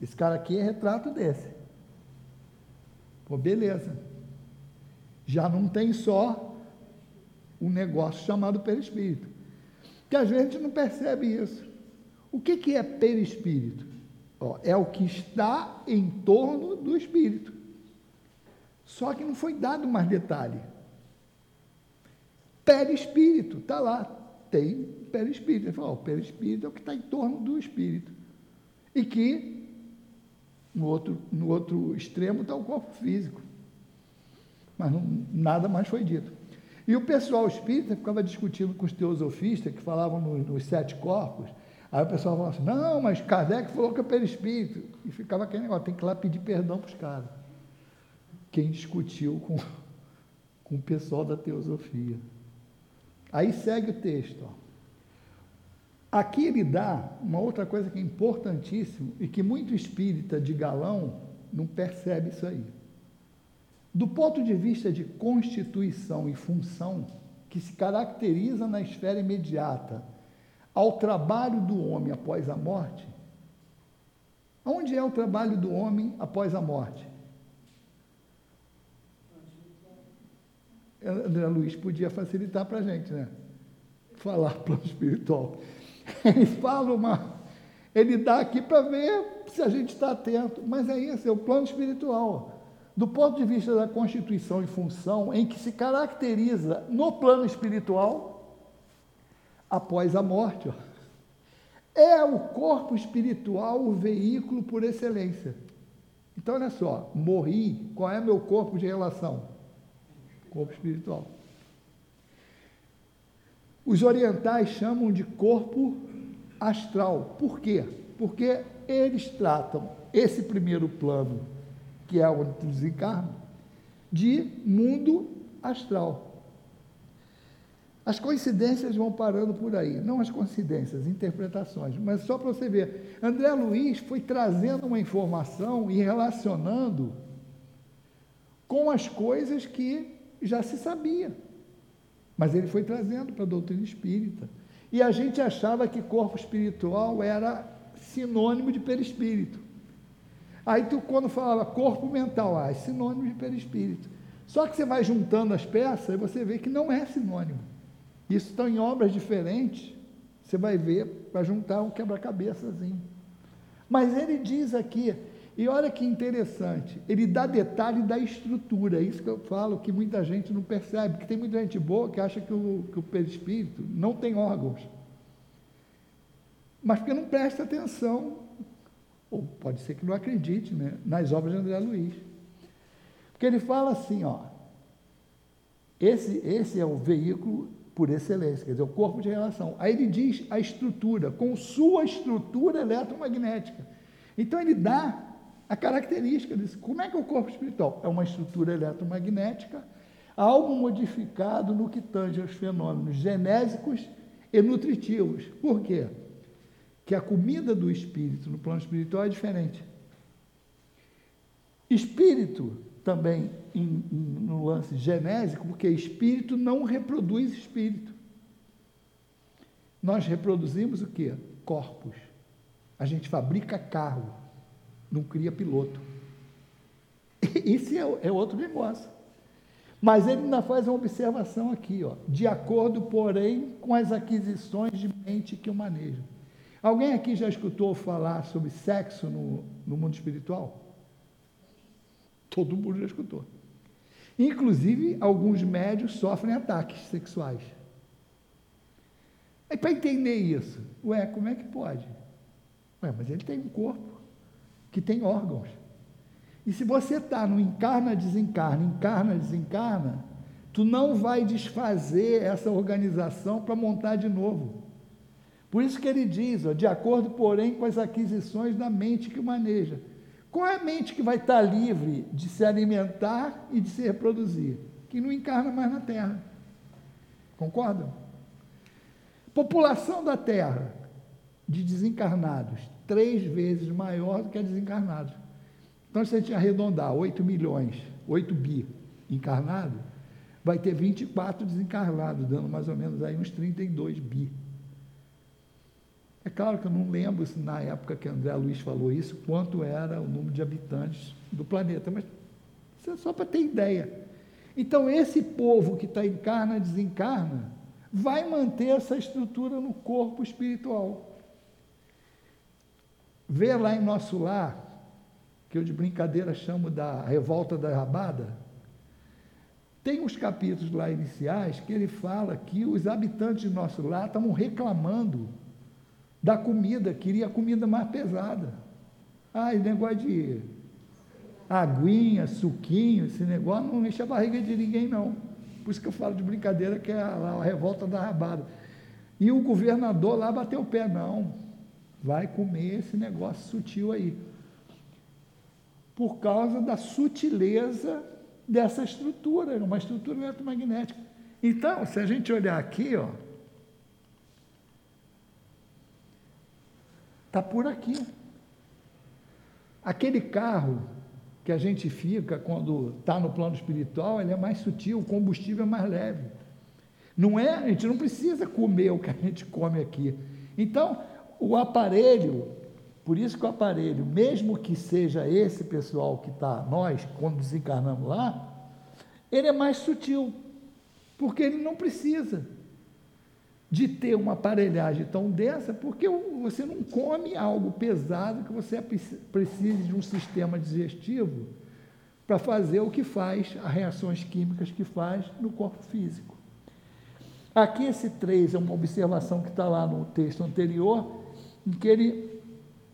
Esse cara aqui é retrato desse. Pô, beleza. Já não tem só um negócio chamado perispírito. Que às vezes a gente não percebe isso. O que, que é perispírito? Ó, é o que está em torno do espírito. Só que não foi dado mais detalhe. Perispírito, está lá. Tem perispírito. Ele falou, o perispírito é o que está em torno do espírito. E que no outro, no outro extremo está o corpo físico. Mas não, nada mais foi dito. E o pessoal espírita ficava discutindo com os teosofistas que falavam nos, nos sete corpos. Aí o pessoal falava assim: não, mas Kardec falou que é perispírito. E ficava aquele negócio: tem que ir lá pedir perdão para os caras. Quem discutiu com, com o pessoal da teosofia. Aí segue o texto. Ó. Aqui ele dá uma outra coisa que é importantíssimo e que muito espírita de galão não percebe isso aí. Do ponto de vista de constituição e função, que se caracteriza na esfera imediata ao trabalho do homem após a morte, onde é o trabalho do homem após a morte? André Luiz podia facilitar para a gente, né? Falar plano espiritual. Ele fala uma. Ele dá aqui para ver se a gente está atento. Mas é isso, é o plano espiritual. Do ponto de vista da constituição e função, em que se caracteriza no plano espiritual, após a morte. Ó, é o corpo espiritual o veículo por excelência. Então, olha só, morri, qual é meu corpo de relação? Corpo espiritual. Os orientais chamam de corpo astral. Por quê? Porque eles tratam esse primeiro plano, que é onde tu desencarna, de mundo astral. As coincidências vão parando por aí, não as coincidências, interpretações, mas só para você ver. André Luiz foi trazendo uma informação e relacionando com as coisas que já se sabia. Mas ele foi trazendo para a doutrina espírita. E a gente achava que corpo espiritual era sinônimo de perispírito. Aí tu, quando falava corpo mental, ah, é sinônimo de perispírito. Só que você vai juntando as peças e você vê que não é sinônimo. Isso estão em obras diferentes. Você vai ver para juntar um quebra-cabeçazinho. Mas ele diz aqui e olha que interessante, ele dá detalhe da estrutura, é isso que eu falo, que muita gente não percebe, que tem muita gente boa que acha que o, que o perispírito não tem órgãos. Mas porque não presta atenção, ou pode ser que não acredite, né, nas obras de André Luiz. Porque ele fala assim, ó, esse, esse é o veículo por excelência, quer dizer, o corpo de relação. Aí ele diz a estrutura, com sua estrutura eletromagnética. Então ele dá a característica disso. Como é que é o corpo espiritual? É uma estrutura eletromagnética, algo modificado no que tange aos fenômenos genésicos e nutritivos. Por quê? Que a comida do espírito no plano espiritual é diferente. Espírito também em, em, no lance genésico, porque espírito não reproduz espírito. Nós reproduzimos o que? Corpos. A gente fabrica carro não cria piloto. Isso é, é outro negócio. Mas ele ainda faz uma observação aqui, ó, de acordo, porém, com as aquisições de mente que eu manejo. Alguém aqui já escutou falar sobre sexo no, no mundo espiritual? Todo mundo já escutou. Inclusive, alguns médios sofrem ataques sexuais. É para entender isso. Ué, como é que pode? Ué, mas ele tem um corpo que tem órgãos. E se você está no encarna, desencarna, encarna, desencarna, tu não vai desfazer essa organização para montar de novo. Por isso que ele diz, ó, de acordo, porém, com as aquisições da mente que maneja. Qual é a mente que vai estar tá livre de se alimentar e de se reproduzir? Que não encarna mais na Terra. Concordam? População da Terra de desencarnados, três vezes maior do que a desencarnados. Então, se a gente arredondar 8 milhões, 8 bi encarnado, vai ter 24 desencarnados, dando mais ou menos aí uns 32 bi. É claro que eu não lembro se na época que André Luiz falou isso, quanto era o número de habitantes do planeta, mas isso é só para ter ideia. Então, esse povo que está encarna, desencarna, vai manter essa estrutura no corpo espiritual. Vê lá em nosso lar, que eu de brincadeira chamo da revolta da rabada, tem uns capítulos lá iniciais que ele fala que os habitantes de nosso lar estavam reclamando da comida, queria comida mais pesada. Ah, esse negócio de aguinha, suquinho, esse negócio não enche a barriga de ninguém, não. Por isso que eu falo de brincadeira que é a, a revolta da rabada. E o governador lá bateu o pé, não vai comer esse negócio sutil aí. Por causa da sutileza dessa estrutura, uma estrutura eletromagnética. Então, se a gente olhar aqui, ó, tá por aqui. Aquele carro que a gente fica quando está no plano espiritual, ele é mais sutil, o combustível é mais leve. Não é, a gente não precisa comer o que a gente come aqui. Então, o aparelho, por isso que o aparelho, mesmo que seja esse pessoal que está, nós, quando desencarnamos lá, ele é mais sutil, porque ele não precisa de ter uma aparelhagem tão densa, porque você não come algo pesado que você precise de um sistema digestivo para fazer o que faz, as reações químicas que faz no corpo físico. Aqui esse 3 é uma observação que está lá no texto anterior, em que ele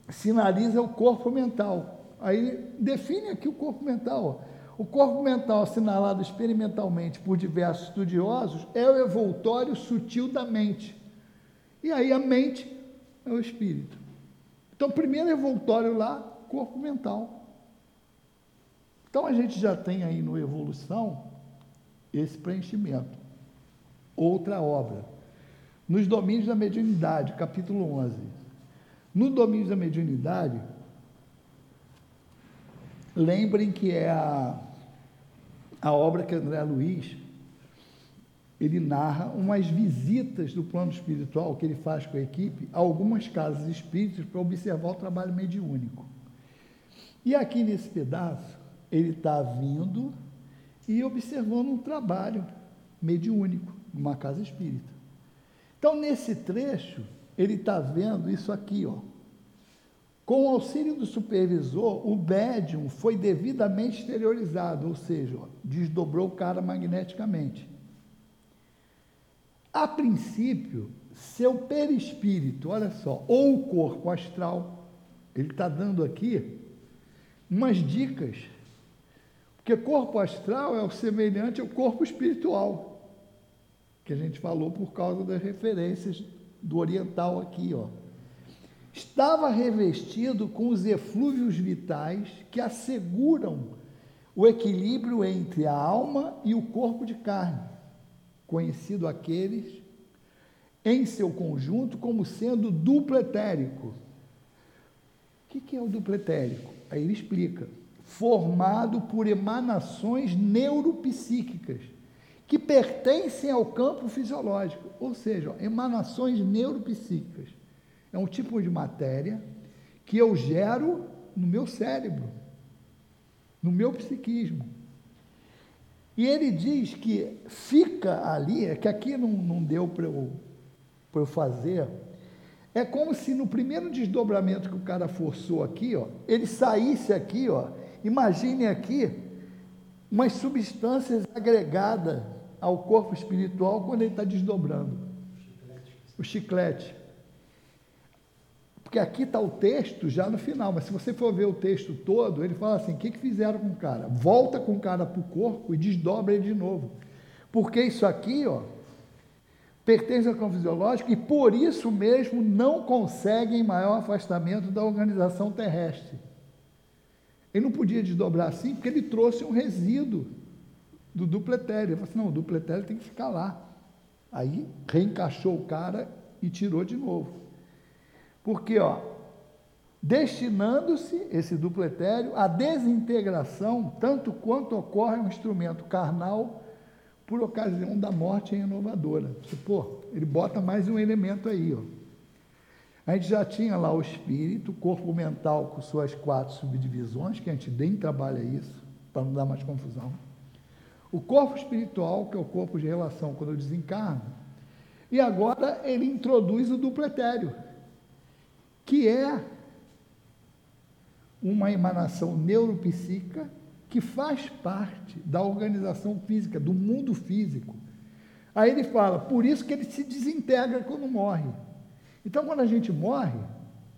sinaliza o corpo mental. Aí define aqui o corpo mental. O corpo mental, assinalado experimentalmente por diversos estudiosos, é o evoltório sutil da mente. E aí a mente é o espírito. Então, primeiro evoltório lá, corpo mental. Então, a gente já tem aí no Evolução esse preenchimento. Outra obra. Nos domínios da mediunidade, capítulo 11. No domínio da mediunidade, lembrem que é a, a obra que André Luiz ele narra umas visitas do plano espiritual que ele faz com a equipe a algumas casas espíritas para observar o trabalho mediúnico. E aqui nesse pedaço, ele está vindo e observando um trabalho mediúnico numa casa espírita. Então, nesse trecho, ele está vendo isso aqui, ó. Com o auxílio do supervisor, o médium foi devidamente exteriorizado, ou seja, desdobrou o cara magneticamente. A princípio, seu perispírito, olha só, ou o corpo astral, ele está dando aqui umas dicas, porque corpo astral é o semelhante ao corpo espiritual, que a gente falou por causa das referências do oriental aqui, ó estava revestido com os eflúvios vitais que asseguram o equilíbrio entre a alma e o corpo de carne, conhecido aqueles em seu conjunto como sendo duplo etérico. O que é o duplo etérico? Aí ele explica: formado por emanações neuropsíquicas que pertencem ao campo fisiológico, ou seja, emanações neuropsíquicas é um tipo de matéria que eu gero no meu cérebro, no meu psiquismo. E ele diz que fica ali, é que aqui não, não deu para eu, eu fazer, é como se no primeiro desdobramento que o cara forçou aqui, ó, ele saísse aqui, ó, imagine aqui, umas substâncias agregadas ao corpo espiritual quando ele está desdobrando. O chiclete. Porque aqui está o texto já no final, mas se você for ver o texto todo, ele fala assim: o que, que fizeram com o cara? Volta com o cara para o corpo e desdobra ele de novo. Porque isso aqui, ó, pertence ao campo fisiológico e por isso mesmo não conseguem maior afastamento da organização terrestre. Ele não podia desdobrar assim porque ele trouxe um resíduo do dupletério. Ele falou assim: não, o dupletério tem que ficar lá. Aí reencaixou o cara e tirou de novo. Porque, ó, destinando-se esse dupletério à desintegração, tanto quanto ocorre um instrumento carnal por ocasião da morte inovadora. Pô, ele bota mais um elemento aí, ó. A gente já tinha lá o espírito, o corpo mental com suas quatro subdivisões, que a gente nem trabalha isso, para não dar mais confusão. O corpo espiritual, que é o corpo de relação quando eu desencarno. E agora ele introduz o dupletério que é uma emanação neuropsíquica que faz parte da organização física, do mundo físico. Aí ele fala, por isso que ele se desintegra quando morre. Então, quando a gente morre,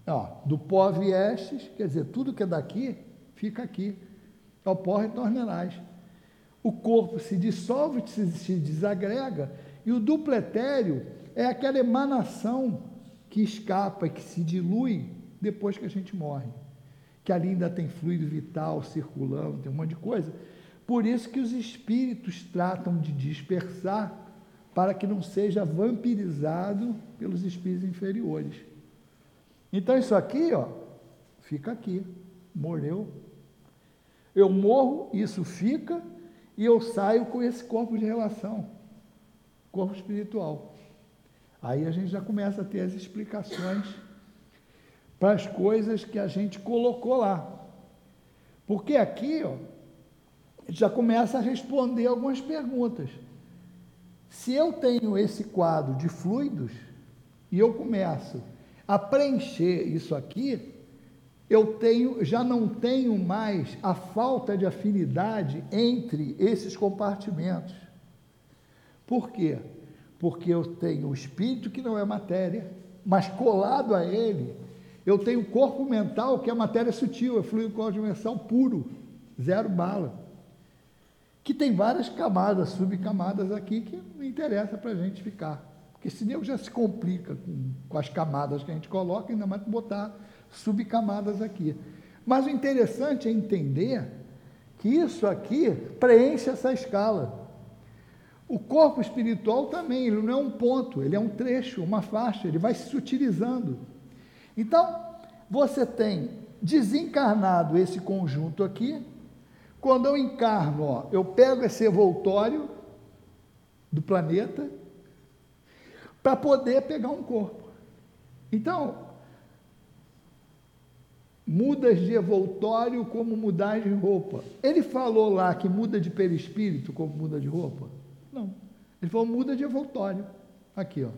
ó, do pó viestes, quer dizer, tudo que é daqui, fica aqui. Ao pó retornarás. O corpo se dissolve, se, desagrega, e o dupletério é aquela emanação que escapa, que se dilui depois que a gente morre. Que ali ainda tem fluido vital circulando, tem um monte de coisa. Por isso que os espíritos tratam de dispersar para que não seja vampirizado pelos espíritos inferiores. Então isso aqui, ó, fica aqui, morreu. Eu morro, isso fica, e eu saio com esse corpo de relação, corpo espiritual. Aí a gente já começa a ter as explicações para as coisas que a gente colocou lá. Porque aqui, ó, já começa a responder algumas perguntas. Se eu tenho esse quadro de fluidos e eu começo a preencher isso aqui, eu tenho, já não tenho mais a falta de afinidade entre esses compartimentos. Por quê? Porque eu tenho o espírito que não é matéria, mas colado a ele, eu tenho o corpo mental que é matéria sutil, é fluido código puro, zero bala que tem várias camadas, subcamadas aqui, que não interessa para a gente ficar. Porque senão já se complica com, com as camadas que a gente coloca, ainda mais botar subcamadas aqui. Mas o interessante é entender que isso aqui preenche essa escala. O corpo espiritual também, ele não é um ponto, ele é um trecho, uma faixa, ele vai se sutilizando. Então, você tem desencarnado esse conjunto aqui, quando eu encarno, ó, eu pego esse envoltório do planeta para poder pegar um corpo. Então, mudas de envoltório como mudar de roupa. Ele falou lá que muda de perispírito como muda de roupa? Não. Ele falou muda de envoltório. Aqui, ó.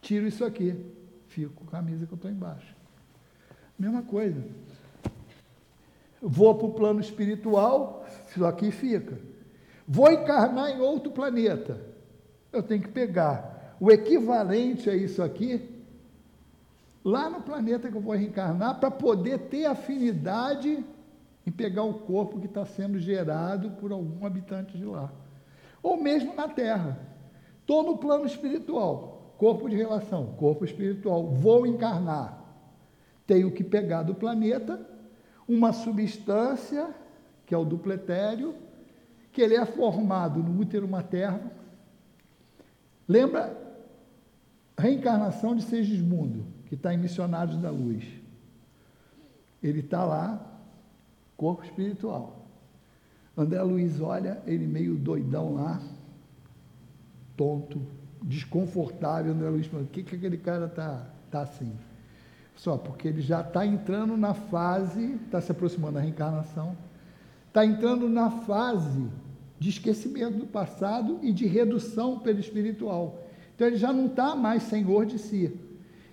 Tiro isso aqui, fico com a camisa que eu estou embaixo. Mesma coisa vou para o plano espiritual, isso aqui fica. Vou encarnar em outro planeta. Eu tenho que pegar o equivalente a isso aqui, lá no planeta que eu vou reencarnar, para poder ter afinidade em pegar o corpo que está sendo gerado por algum habitante de lá. Ou mesmo na Terra. Estou no plano espiritual, corpo de relação, corpo espiritual, vou encarnar. Tenho que pegar do planeta uma substância, que é o dupletério, que ele é formado no útero materno. Lembra reencarnação de Segismundo, está em Missionários da Luz. Ele está lá, corpo espiritual. André Luiz olha, ele meio doidão lá, tonto, desconfortável. André Luiz fala: o que, que aquele cara está tá assim? Só porque ele já está entrando na fase, está se aproximando da reencarnação, está entrando na fase de esquecimento do passado e de redução pelo espiritual. Então ele já não está mais senhor de si.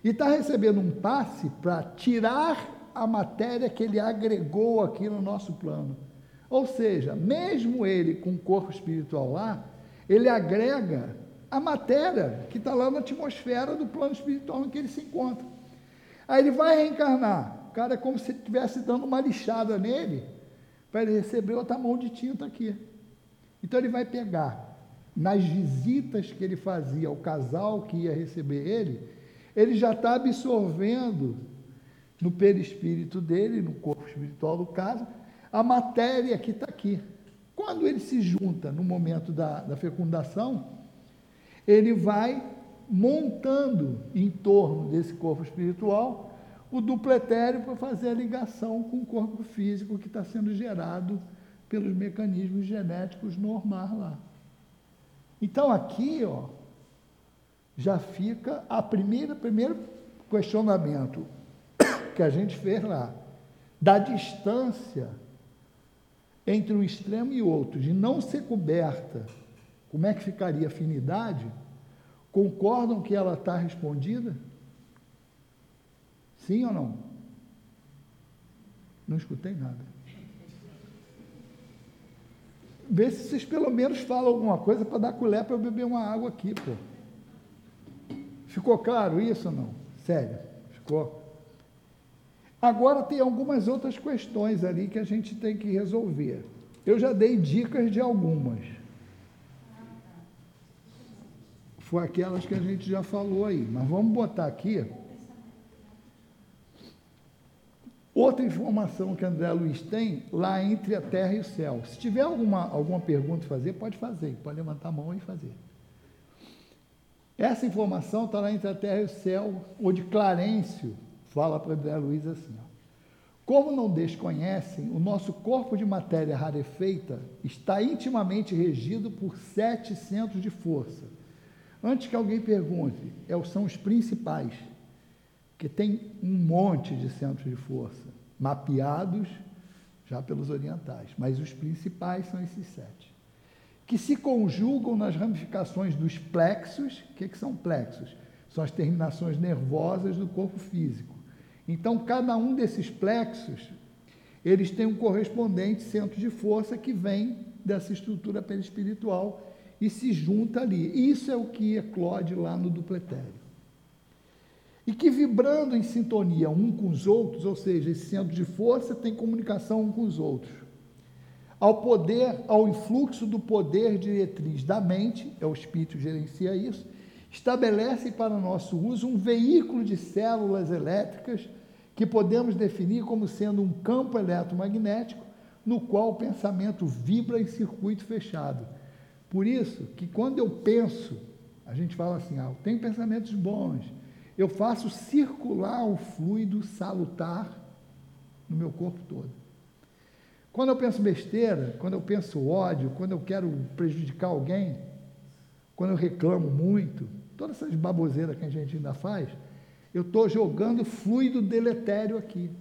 E está recebendo um passe para tirar a matéria que ele agregou aqui no nosso plano. Ou seja, mesmo ele com o corpo espiritual lá, ele agrega a matéria que está lá na atmosfera do plano espiritual em que ele se encontra. Aí ele vai reencarnar. O cara é como se estivesse dando uma lixada nele para ele receber outra mão de tinta aqui. Então ele vai pegar nas visitas que ele fazia ao casal que ia receber ele, ele já está absorvendo no perispírito dele, no corpo espiritual do caso, a matéria que está aqui. Quando ele se junta no momento da, da fecundação, ele vai montando em torno desse corpo espiritual o dupletério para fazer a ligação com o corpo físico que está sendo gerado pelos mecanismos genéticos normais lá. Então aqui, ó, já fica a primeira primeiro questionamento que a gente fez lá da distância entre um extremo e outro, de não ser coberta, como é que ficaria a afinidade? Concordam que ela está respondida? Sim ou não? Não escutei nada. Vê se vocês pelo menos falam alguma coisa para dar colher para eu beber uma água aqui, pô. Ficou claro isso ou não? Sério, ficou? Agora tem algumas outras questões ali que a gente tem que resolver. Eu já dei dicas de algumas. foi aquelas que a gente já falou aí. Mas vamos botar aqui outra informação que André Luiz tem lá entre a terra e o céu. Se tiver alguma, alguma pergunta a fazer, pode fazer, pode levantar a mão e fazer. Essa informação está lá entre a terra e o céu, onde Clarencio fala para André Luiz assim: ó, como não desconhecem, o nosso corpo de matéria rarefeita está intimamente regido por sete centros de força. Antes que alguém pergunte, é são os principais, que tem um monte de centros de força, mapeados já pelos orientais, mas os principais são esses sete que se conjugam nas ramificações dos plexos. O que, que são plexos? São as terminações nervosas do corpo físico. Então, cada um desses plexos, eles têm um correspondente centro de força que vem dessa estrutura perispiritual e se junta ali. Isso é o que eclode lá no dupletério. E que vibrando em sintonia um com os outros, ou seja, esse centro de força tem comunicação um com os outros ao poder, ao influxo do poder diretriz da mente, é o espírito que gerencia isso, estabelece para nosso uso um veículo de células elétricas que podemos definir como sendo um campo eletromagnético no qual o pensamento vibra em circuito fechado. Por isso que quando eu penso, a gente fala assim, ah, eu tenho pensamentos bons, eu faço circular o fluido salutar no meu corpo todo. Quando eu penso besteira, quando eu penso ódio, quando eu quero prejudicar alguém, quando eu reclamo muito, todas essas baboseiras que a gente ainda faz, eu estou jogando fluido deletério aqui.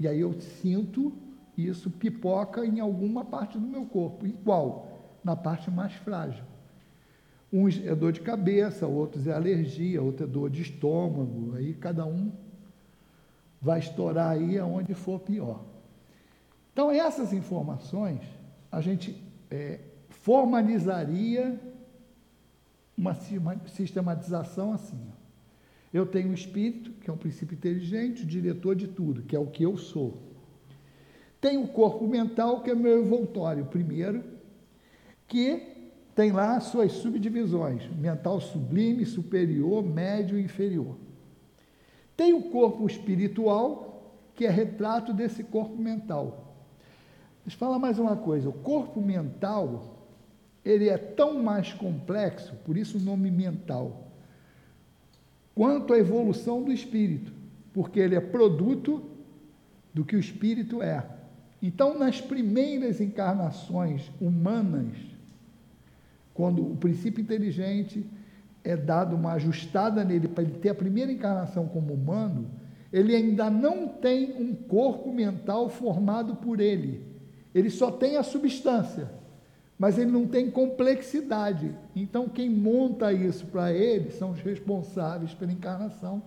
E aí eu sinto isso pipoca em alguma parte do meu corpo. Em qual? Na parte mais frágil. Uns é dor de cabeça, outros é alergia, outro é dor de estômago. Aí cada um vai estourar aí aonde for pior. Então, essas informações, a gente é, formalizaria uma sistematização assim. Ó. Eu tenho o espírito, que é um princípio inteligente, o diretor de tudo, que é o que eu sou. Tenho o corpo mental, que é meu envoltório, primeiro, que tem lá suas subdivisões: mental sublime, superior, médio e inferior. Tem o corpo espiritual, que é retrato desse corpo mental. Fala mais uma coisa, o corpo mental, ele é tão mais complexo, por isso o nome mental, quanto a evolução do espírito, porque ele é produto do que o espírito é. Então, nas primeiras encarnações humanas, quando o princípio inteligente é dado uma ajustada nele para ele ter a primeira encarnação como humano, ele ainda não tem um corpo mental formado por ele. Ele só tem a substância, mas ele não tem complexidade. Então, quem monta isso para ele são os responsáveis pela encarnação.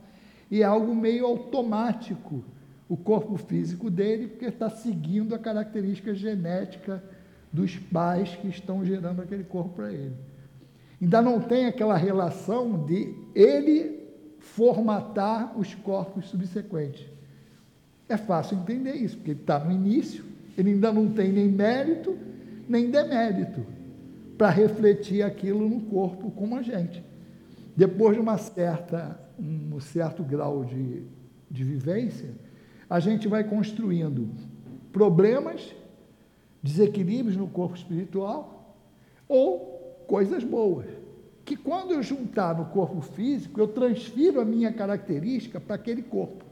E é algo meio automático o corpo físico dele, porque está seguindo a característica genética dos pais que estão gerando aquele corpo para ele. Ainda não tem aquela relação de ele formatar os corpos subsequentes. É fácil entender isso, porque ele está no início, ele ainda não tem nem mérito, nem demérito para refletir aquilo no corpo como a gente. Depois de uma certa, um certo grau de, de vivência, a gente vai construindo problemas, desequilíbrios no corpo espiritual ou coisas boas. Que quando eu juntar no corpo físico, eu transfiro a minha característica para aquele corpo.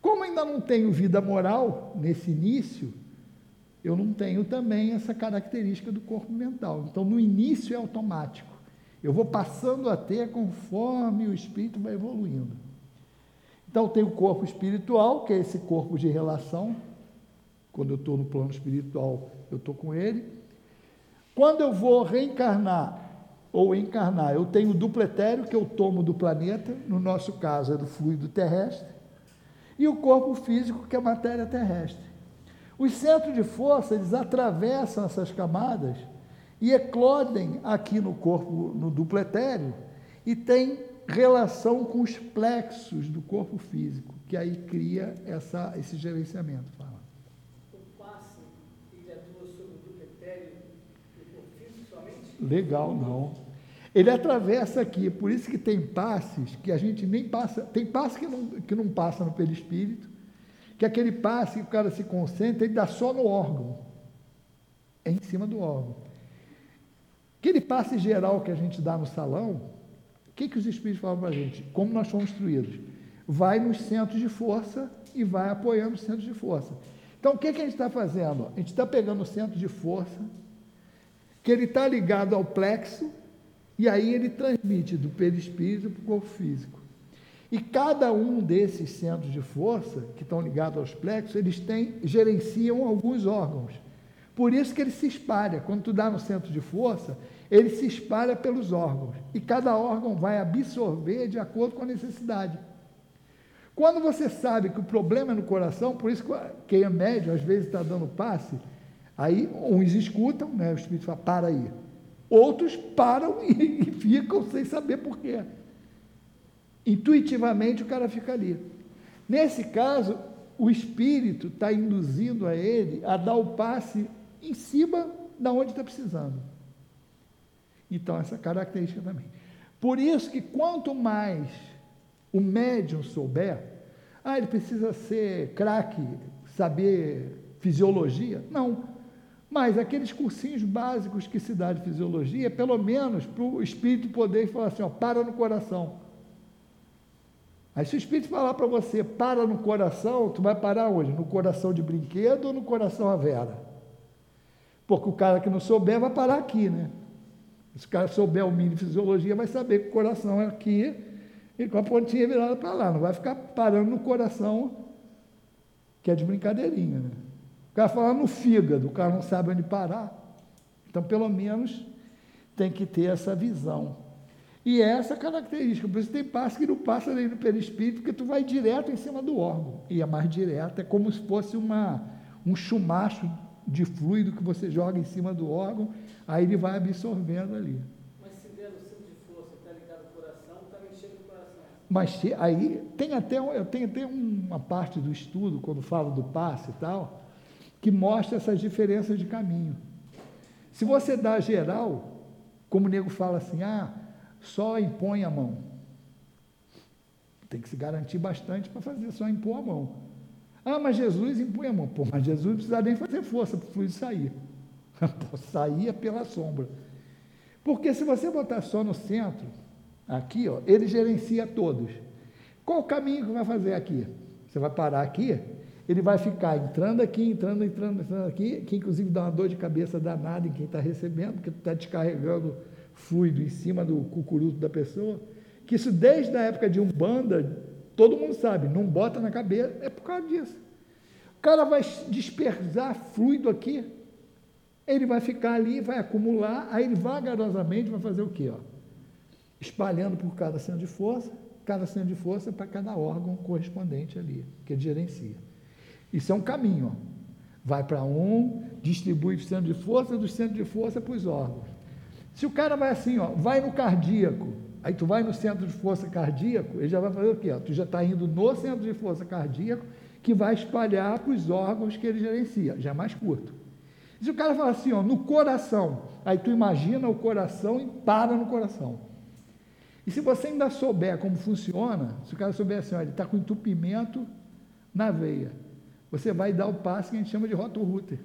Como ainda não tenho vida moral nesse início, eu não tenho também essa característica do corpo mental. Então, no início é automático. Eu vou passando a ter conforme o espírito vai evoluindo. Então, tem o corpo espiritual, que é esse corpo de relação. Quando eu estou no plano espiritual, eu estou com ele. Quando eu vou reencarnar ou encarnar, eu tenho o dupletério que eu tomo do planeta, no nosso caso é do fluido terrestre e o corpo físico, que é a matéria terrestre. Os centros de força, eles atravessam essas camadas e eclodem aqui no corpo, no duplo etéreo, e tem relação com os plexos do corpo físico, que aí cria essa, esse gerenciamento. Fala. O passe, ele atua sobre o duplo etéreo e o corpo físico somente? Legal, não. Ele atravessa aqui, por isso que tem passes que a gente nem passa, tem passes que não, que não passa no perispírito, que aquele passe que o cara se concentra, ele dá só no órgão, é em cima do órgão. Aquele passe geral que a gente dá no salão, o que, que os espíritos falam para a gente? Como nós fomos instruídos? Vai nos centros de força e vai apoiando os centros de força. Então, o que, que a gente está fazendo? A gente está pegando o centro de força, que ele está ligado ao plexo, e aí ele transmite do perispírito para o corpo físico. E cada um desses centros de força, que estão ligados aos plexos, eles têm, gerenciam alguns órgãos. Por isso que ele se espalha. Quando tu dá no centro de força, ele se espalha pelos órgãos. E cada órgão vai absorver de acordo com a necessidade. Quando você sabe que o problema é no coração, por isso que quem é médio às vezes está dando passe, aí uns escutam, né, o Espírito fala, para aí. Outros param e, e ficam sem saber por quê. Intuitivamente o cara fica ali. Nesse caso, o espírito está induzindo a ele a dar o passe em cima da onde está precisando. Então, essa característica também. Por isso que quanto mais o médium souber, ah, ele precisa ser craque, saber fisiologia. Não. Mas aqueles cursinhos básicos que se dá de fisiologia, pelo menos para o espírito poder falar assim, ó, para no coração. Aí se o Espírito falar para você, para no coração, tu vai parar onde? No coração de brinquedo ou no coração a vera? Porque o cara que não souber vai parar aqui, né? Se o cara souber o mínimo de fisiologia, vai saber que o coração é aqui e com a pontinha virada para lá. Não vai ficar parando no coração, que é de brincadeirinha, né? O cara fala no fígado, o cara não sabe onde parar. Então, pelo menos, tem que ter essa visão. E é essa característica, por isso tem passe que não passa nem no perispírito, porque tu vai direto em cima do órgão. E é mais direto, é como se fosse uma, um chumacho de fluido que você joga em cima do órgão, aí ele vai absorvendo ali. Mas se der no centro de força, está ligado ao coração, está mexendo no coração. Mas aí tem até, eu tenho até uma parte do estudo, quando falo do passe e tal, que mostra essas diferenças de caminho. Se você dá geral, como o nego fala assim, ah, só impõe a mão. Tem que se garantir bastante para fazer só impor a mão. Ah, mas Jesus impõe a mão. Pô, mas Jesus não precisa nem fazer força para o fluido sair. Saía pela sombra. Porque se você botar só no centro, aqui, ó, ele gerencia todos. Qual o caminho que vai fazer aqui? Você vai parar aqui, ele vai ficar entrando aqui, entrando, entrando, entrando aqui, que inclusive dá uma dor de cabeça danada em quem está recebendo, porque está descarregando fluido em cima do cucuruto da pessoa, que isso desde a época de Umbanda, todo mundo sabe, não bota na cabeça, é por causa disso. O cara vai dispersar fluido aqui, ele vai ficar ali, vai acumular, aí ele vagarosamente vai fazer o quê? Ó? Espalhando por cada centro de força, cada centro de força para cada órgão correspondente ali, que ele gerencia. Isso é um caminho. Vai para um, distribui o centro de força, do centro de força para os órgãos. Se o cara vai assim, ó, vai no cardíaco, aí tu vai no centro de força cardíaco, ele já vai fazer o quê? Tu já está indo no centro de força cardíaco, que vai espalhar para os órgãos que ele gerencia, já é mais curto. Se o cara fala assim, ó, no coração, aí tu imagina o coração e para no coração. E se você ainda souber como funciona, se o cara souber assim, ó, ele está com entupimento na veia, você vai dar o passo que a gente chama de rotorruter.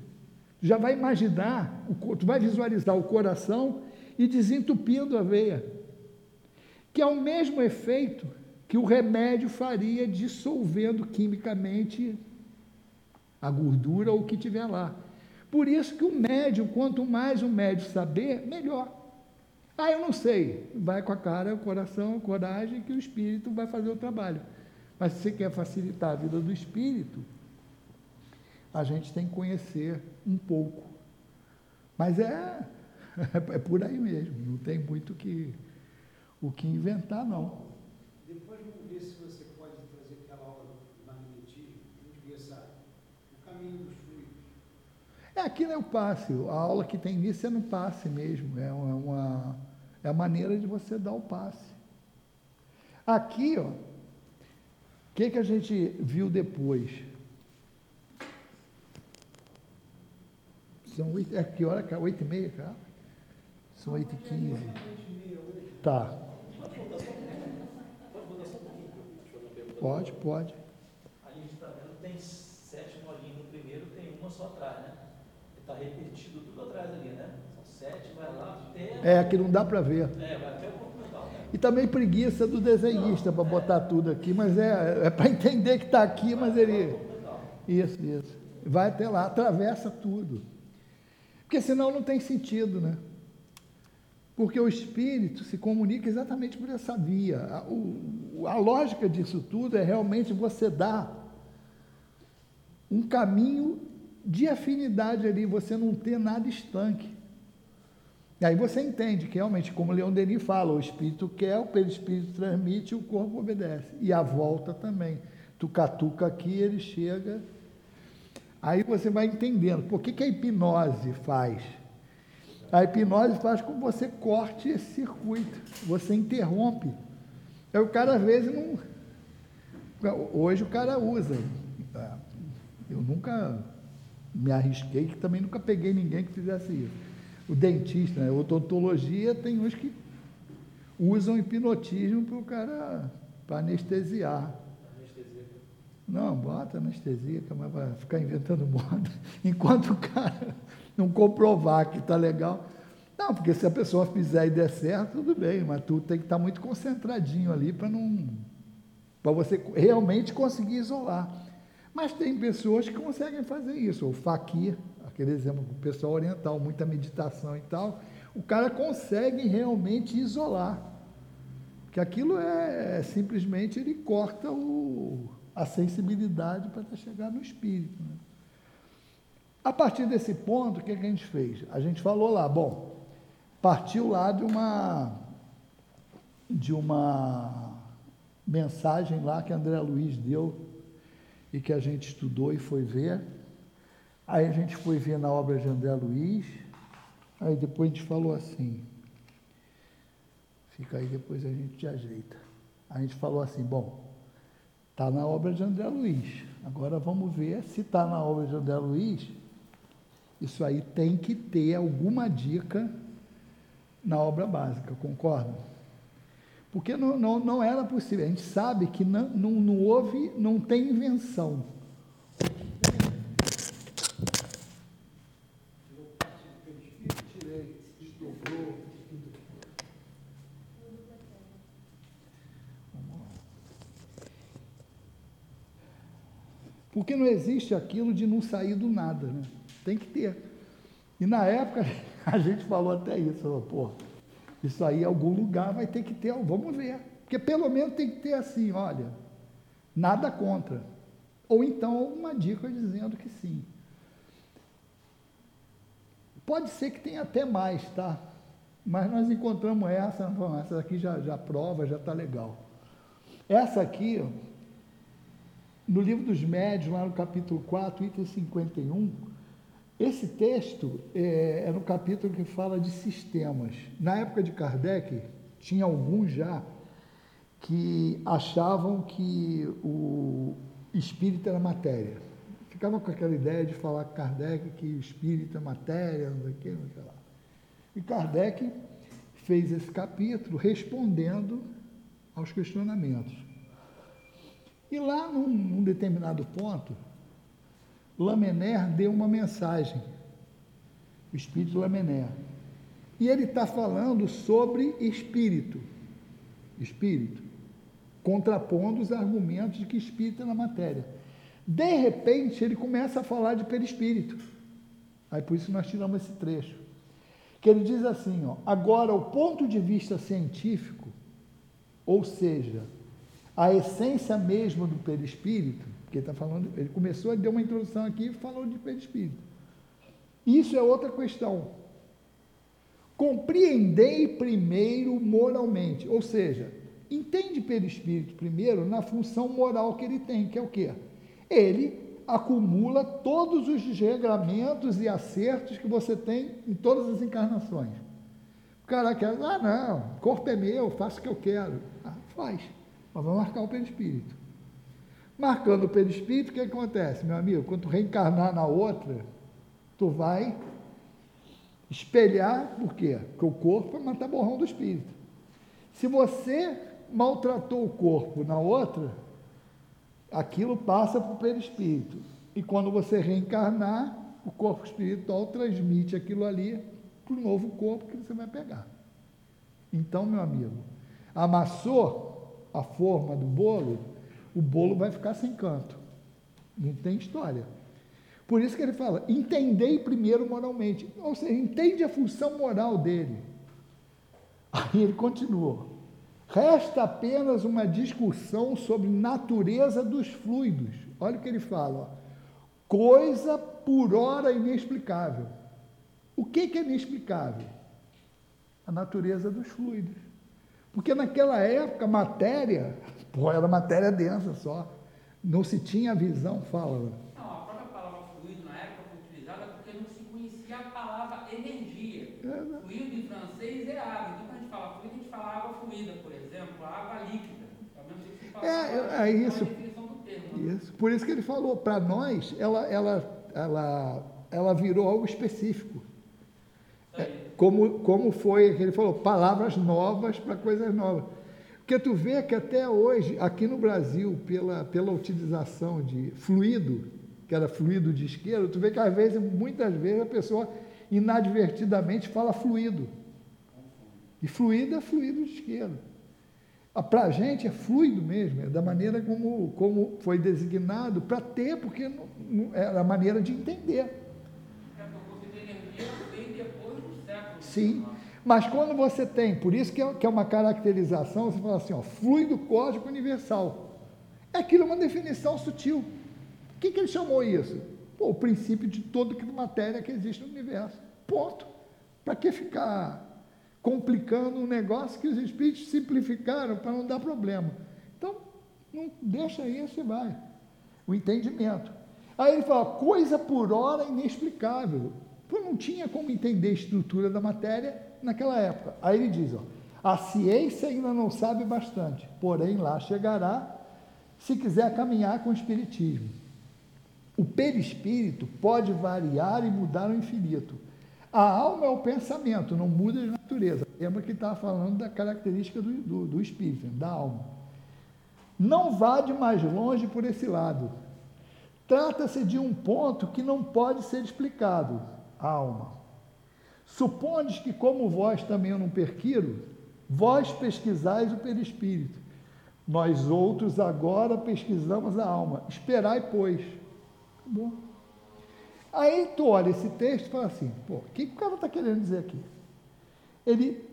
Tu já vai imaginar, tu vai visualizar o coração e desentupindo a veia, que é o mesmo efeito que o remédio faria dissolvendo quimicamente a gordura ou o que tiver lá. Por isso que o médium, quanto mais o médium saber, melhor. Ah, eu não sei. Vai com a cara, o coração, a coragem, que o espírito vai fazer o trabalho. Mas se você quer facilitar a vida do espírito, a gente tem que conhecer um pouco. Mas é é por aí mesmo, não tem muito que, o que inventar, não. Depois vamos ver se você pode trazer aquela aula do magnetismo, o caminho dos fluidos. É, aqui não é o passe, a aula que tem nisso é no passe mesmo, é uma, é a maneira de você dar o passe. Aqui, ó, o que, que a gente viu depois? São oito, é que hora? Oito e meia, cara? São 8 e 15. Tá. Pode, pode. Ali a gente está vendo tem sete bolinhas no primeiro, tem uma só atrás, né? Está repetido tudo atrás ali, né? São 7 vai lá até. É, que não dá para ver. É, vai até o. Né? E também preguiça do desenhista para botar tudo aqui, mas é, é para entender que está aqui, mas ele. Isso, isso. Vai até lá, atravessa tudo. Porque senão não tem sentido, né? Porque o espírito se comunica exatamente por essa via. A, o, a lógica disso tudo é realmente você dar um caminho de afinidade ali, você não ter nada estanque. E aí você entende que realmente, como Leon Denis fala, o espírito quer, o perispírito transmite, o corpo obedece. E a volta também. Tu catuca aqui, ele chega. Aí você vai entendendo. Por que, que a hipnose faz? A hipnose faz com que você corte esse circuito, você interrompe. Aí o cara às vezes não. Hoje o cara usa. Eu nunca me arrisquei, que também nunca peguei ninguém que fizesse isso. O dentista, né? odontologia, tem uns que usam hipnotismo para o cara, para anestesiar. Não, bota anestesia, que vai ficar inventando moda. Enquanto o cara não comprovar que está legal. Não, porque se a pessoa fizer e der certo, tudo bem, mas tu tem que estar tá muito concentradinho ali para não. para você realmente conseguir isolar. Mas tem pessoas que conseguem fazer isso. O faquir, aquele exemplo do pessoal oriental, muita meditação e tal, o cara consegue realmente isolar. Que aquilo é, é simplesmente ele corta o, a sensibilidade para chegar no espírito. Né? A partir desse ponto, o que, é que a gente fez? A gente falou lá, bom, partiu lá de uma de uma mensagem lá que André Luiz deu e que a gente estudou e foi ver. Aí a gente foi ver na obra de André Luiz, aí depois a gente falou assim, fica aí, depois a gente te ajeita. A gente falou assim, bom, está na obra de André Luiz, agora vamos ver se está na obra de André Luiz, isso aí tem que ter alguma dica na obra básica, concordam? Porque não, não, não era possível. A gente sabe que não, não, não houve, não tem invenção. Porque não existe aquilo de não sair do nada, né? Tem que ter. E na época a gente falou até isso, falou, pô, isso aí em algum lugar vai ter que ter, vamos ver. Porque pelo menos tem que ter assim, olha, nada contra. Ou então uma dica dizendo que sim. Pode ser que tenha até mais, tá? Mas nós encontramos essa, essa aqui já, já prova, já está legal. Essa aqui, no livro dos médios, lá no capítulo 4, item 51, esse texto é, é no capítulo que fala de sistemas. Na época de Kardec, tinha alguns já que achavam que o espírito era matéria. Ficava com aquela ideia de falar Kardec que o espírito é matéria, não sei o que, não sei lá. E Kardec fez esse capítulo respondendo aos questionamentos. E lá, num, num determinado ponto, Lamener deu uma mensagem, o espírito Lamener. E ele está falando sobre espírito, espírito, contrapondo os argumentos de que espírito é na matéria. De repente, ele começa a falar de perispírito. Aí por isso nós tiramos esse trecho. Que ele diz assim, ó, agora o ponto de vista científico, ou seja, a essência mesmo do perispírito, porque está falando, ele começou a dar uma introdução aqui e falou de perispírito. Isso é outra questão. Compreendei primeiro moralmente, ou seja, entende perispírito primeiro na função moral que ele tem, que é o quê? Ele acumula todos os regramentos e acertos que você tem em todas as encarnações. O cara quer, ah não, corpo é meu, faço o que eu quero. Ah, faz, mas vamos marcar o perispírito. Marcando o perispírito, o que acontece, meu amigo? Quando tu reencarnar na outra, tu vai espelhar, por quê? Porque o corpo é matar borrão do espírito. Se você maltratou o corpo na outra, aquilo passa para o perispírito. E quando você reencarnar, o corpo espiritual transmite aquilo ali para o novo corpo que você vai pegar. Então, meu amigo, amassou a forma do bolo, o bolo vai ficar sem canto. Não tem história. Por isso que ele fala, entendei primeiro moralmente. Ou seja, entende a função moral dele. Aí ele continua. Resta apenas uma discussão sobre natureza dos fluidos. Olha o que ele fala. Ó. Coisa por hora inexplicável. O que, que é inexplicável? A natureza dos fluidos. Porque naquela época, matéria, pô, era matéria densa só. Não se tinha visão, fala. Não, a própria palavra fluido na época foi utilizada porque não se conhecia a palavra energia. É? Fluido em francês é água. Então, quando a gente fala fluido, a gente fala água fluida, por exemplo, água líquida. É. É, é é isso. termo, né? Isso. Por isso que ele falou, para nós, ela, ela, ela, ela virou algo específico. Aí. Como, como foi que ele falou, palavras novas para coisas novas. Porque tu vê que até hoje, aqui no Brasil, pela, pela utilização de fluido, que era fluido de isqueiro, tu vê que às vezes, muitas vezes, a pessoa inadvertidamente fala fluido. E fluido é fluido de isqueiro. Para a gente é fluido mesmo, é da maneira como, como foi designado para ter, porque não, era a maneira de entender. É porque o conceito de energia veio depois do século. Sim. Mas quando você tem, por isso que é, é uma caracterização, você fala assim, ó, fluido cósmico universal. Aquilo é uma definição sutil. O que, que ele chamou isso? Pô, o princípio de toda matéria que existe no universo. Ponto. Para que ficar complicando um negócio que os espíritos simplificaram para não dar problema? Então, não deixa isso e vai. O entendimento. Aí ele fala, coisa por hora inexplicável. Pô, não tinha como entender a estrutura da matéria naquela época. Aí ele diz, ó, a ciência ainda não sabe bastante, porém lá chegará se quiser caminhar com o espiritismo. O perispírito pode variar e mudar o infinito. A alma é o pensamento, não muda de natureza. Lembra que estava falando da característica do, do, do espírito, da alma. Não vá de mais longe por esse lado. Trata-se de um ponto que não pode ser explicado, alma. Supondes que, como vós também eu não perquiro, vós pesquisais o perispírito. Nós outros agora pesquisamos a alma. Esperai, pois. Acabou. Aí tu olha esse texto e fala assim, pô, o que, que o cara está querendo dizer aqui? Ele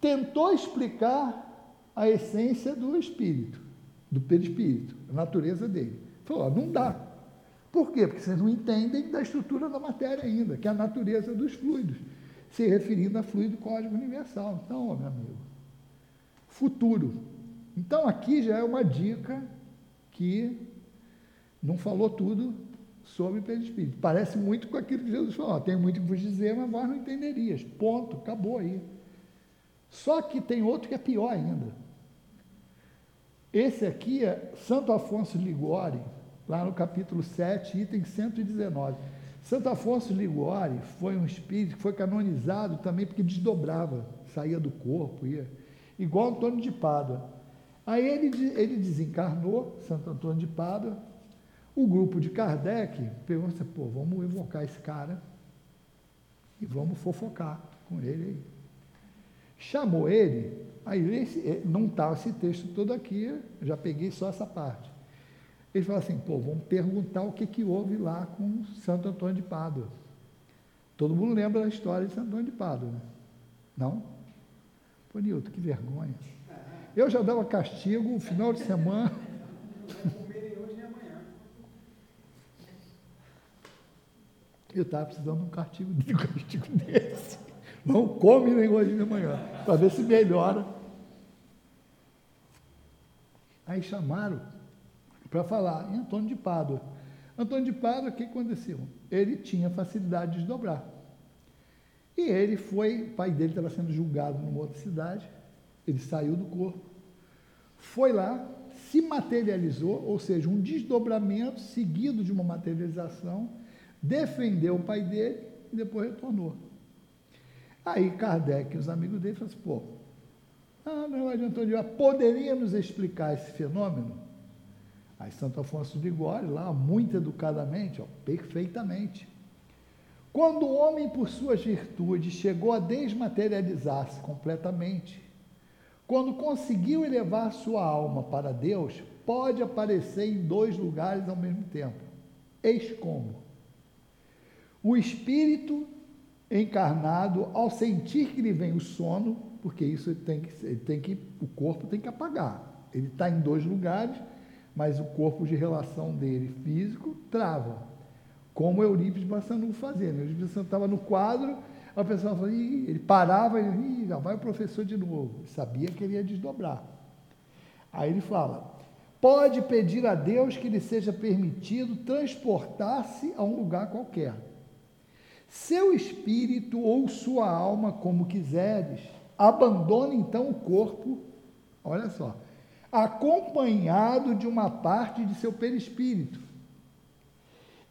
tentou explicar a essência do espírito, do perispírito, a natureza dele. Falou, ó, não dá. Por quê? Porque vocês não entendem da estrutura da matéria ainda, que é a natureza dos fluidos, se referindo a fluido cósmico universal. Então, meu amigo, futuro. Então, aqui já é uma dica que não falou tudo sobre perispírito. Parece muito com aquilo que Jesus falou, tenho muito que vos dizer, mas vós não entenderias. Ponto, acabou aí. Só que tem outro que é pior ainda. Esse aqui é Santo Afonso Ligori, lá no capítulo 7, item 119. Santo Afonso Ligori foi um espírito que foi canonizado também porque desdobrava, saía do corpo, ia, igual Antônio de Pádua. Aí ele, ele desencarnou, Santo Antônio de Pádua, o grupo de Kardec pegou assim, pô, vamos evocar esse cara e vamos fofocar com ele aí. Chamou ele, aí esse, não estava esse texto todo aqui, já peguei só essa parte. Ele falou assim, pô, vamos perguntar o que, que houve lá com Santo Antônio de Pádua. Todo mundo lembra da história de Santo Antônio de Pádua, né? Não? Pô, Nilton, que vergonha. Eu já dava castigo no final de semana. Eu estava precisando de um castigo, de um castigo desse. Não come nem hoje nem amanhã, para ver se melhora. Aí chamaram para falar em Antônio de Pádua. Antônio de Pádua, o que aconteceu? Ele tinha facilidade de desdobrar. E ele foi, o pai dele estava sendo julgado numa outra cidade, ele saiu do corpo, foi lá, se materializou, ou seja, um desdobramento seguido de uma materialização, defendeu o pai dele e depois retornou. Aí Kardec e os amigos dele falaram assim, pô, ah, não adiantou de poderia nos explicar esse fenômeno? Aí Santo Afonso de Ligório, lá, muito educadamente, ó, perfeitamente. Quando o homem, por suas virtudes, chegou a desmaterializar-se completamente, quando conseguiu elevar sua alma para Deus, pode aparecer em dois lugares ao mesmo tempo. Eis como. O espírito encarnado, ao sentir que lhe vem o sono, porque isso tem que, tem que o corpo tem que apagar. Ele está em dois lugares, mas o corpo de relação dele físico trava. Como Eurípides Bassanufo fazia. Né? Eurípides estava no quadro, a pessoa falava, ele parava, ele, já vai o professor de novo. Sabia que ele ia desdobrar. Aí ele fala, pode pedir a Deus que lhe seja permitido transportar-se a um lugar qualquer. Seu espírito ou sua alma, como quiseres, abandona então o corpo, olha só, acompanhado de uma parte de seu perispírito,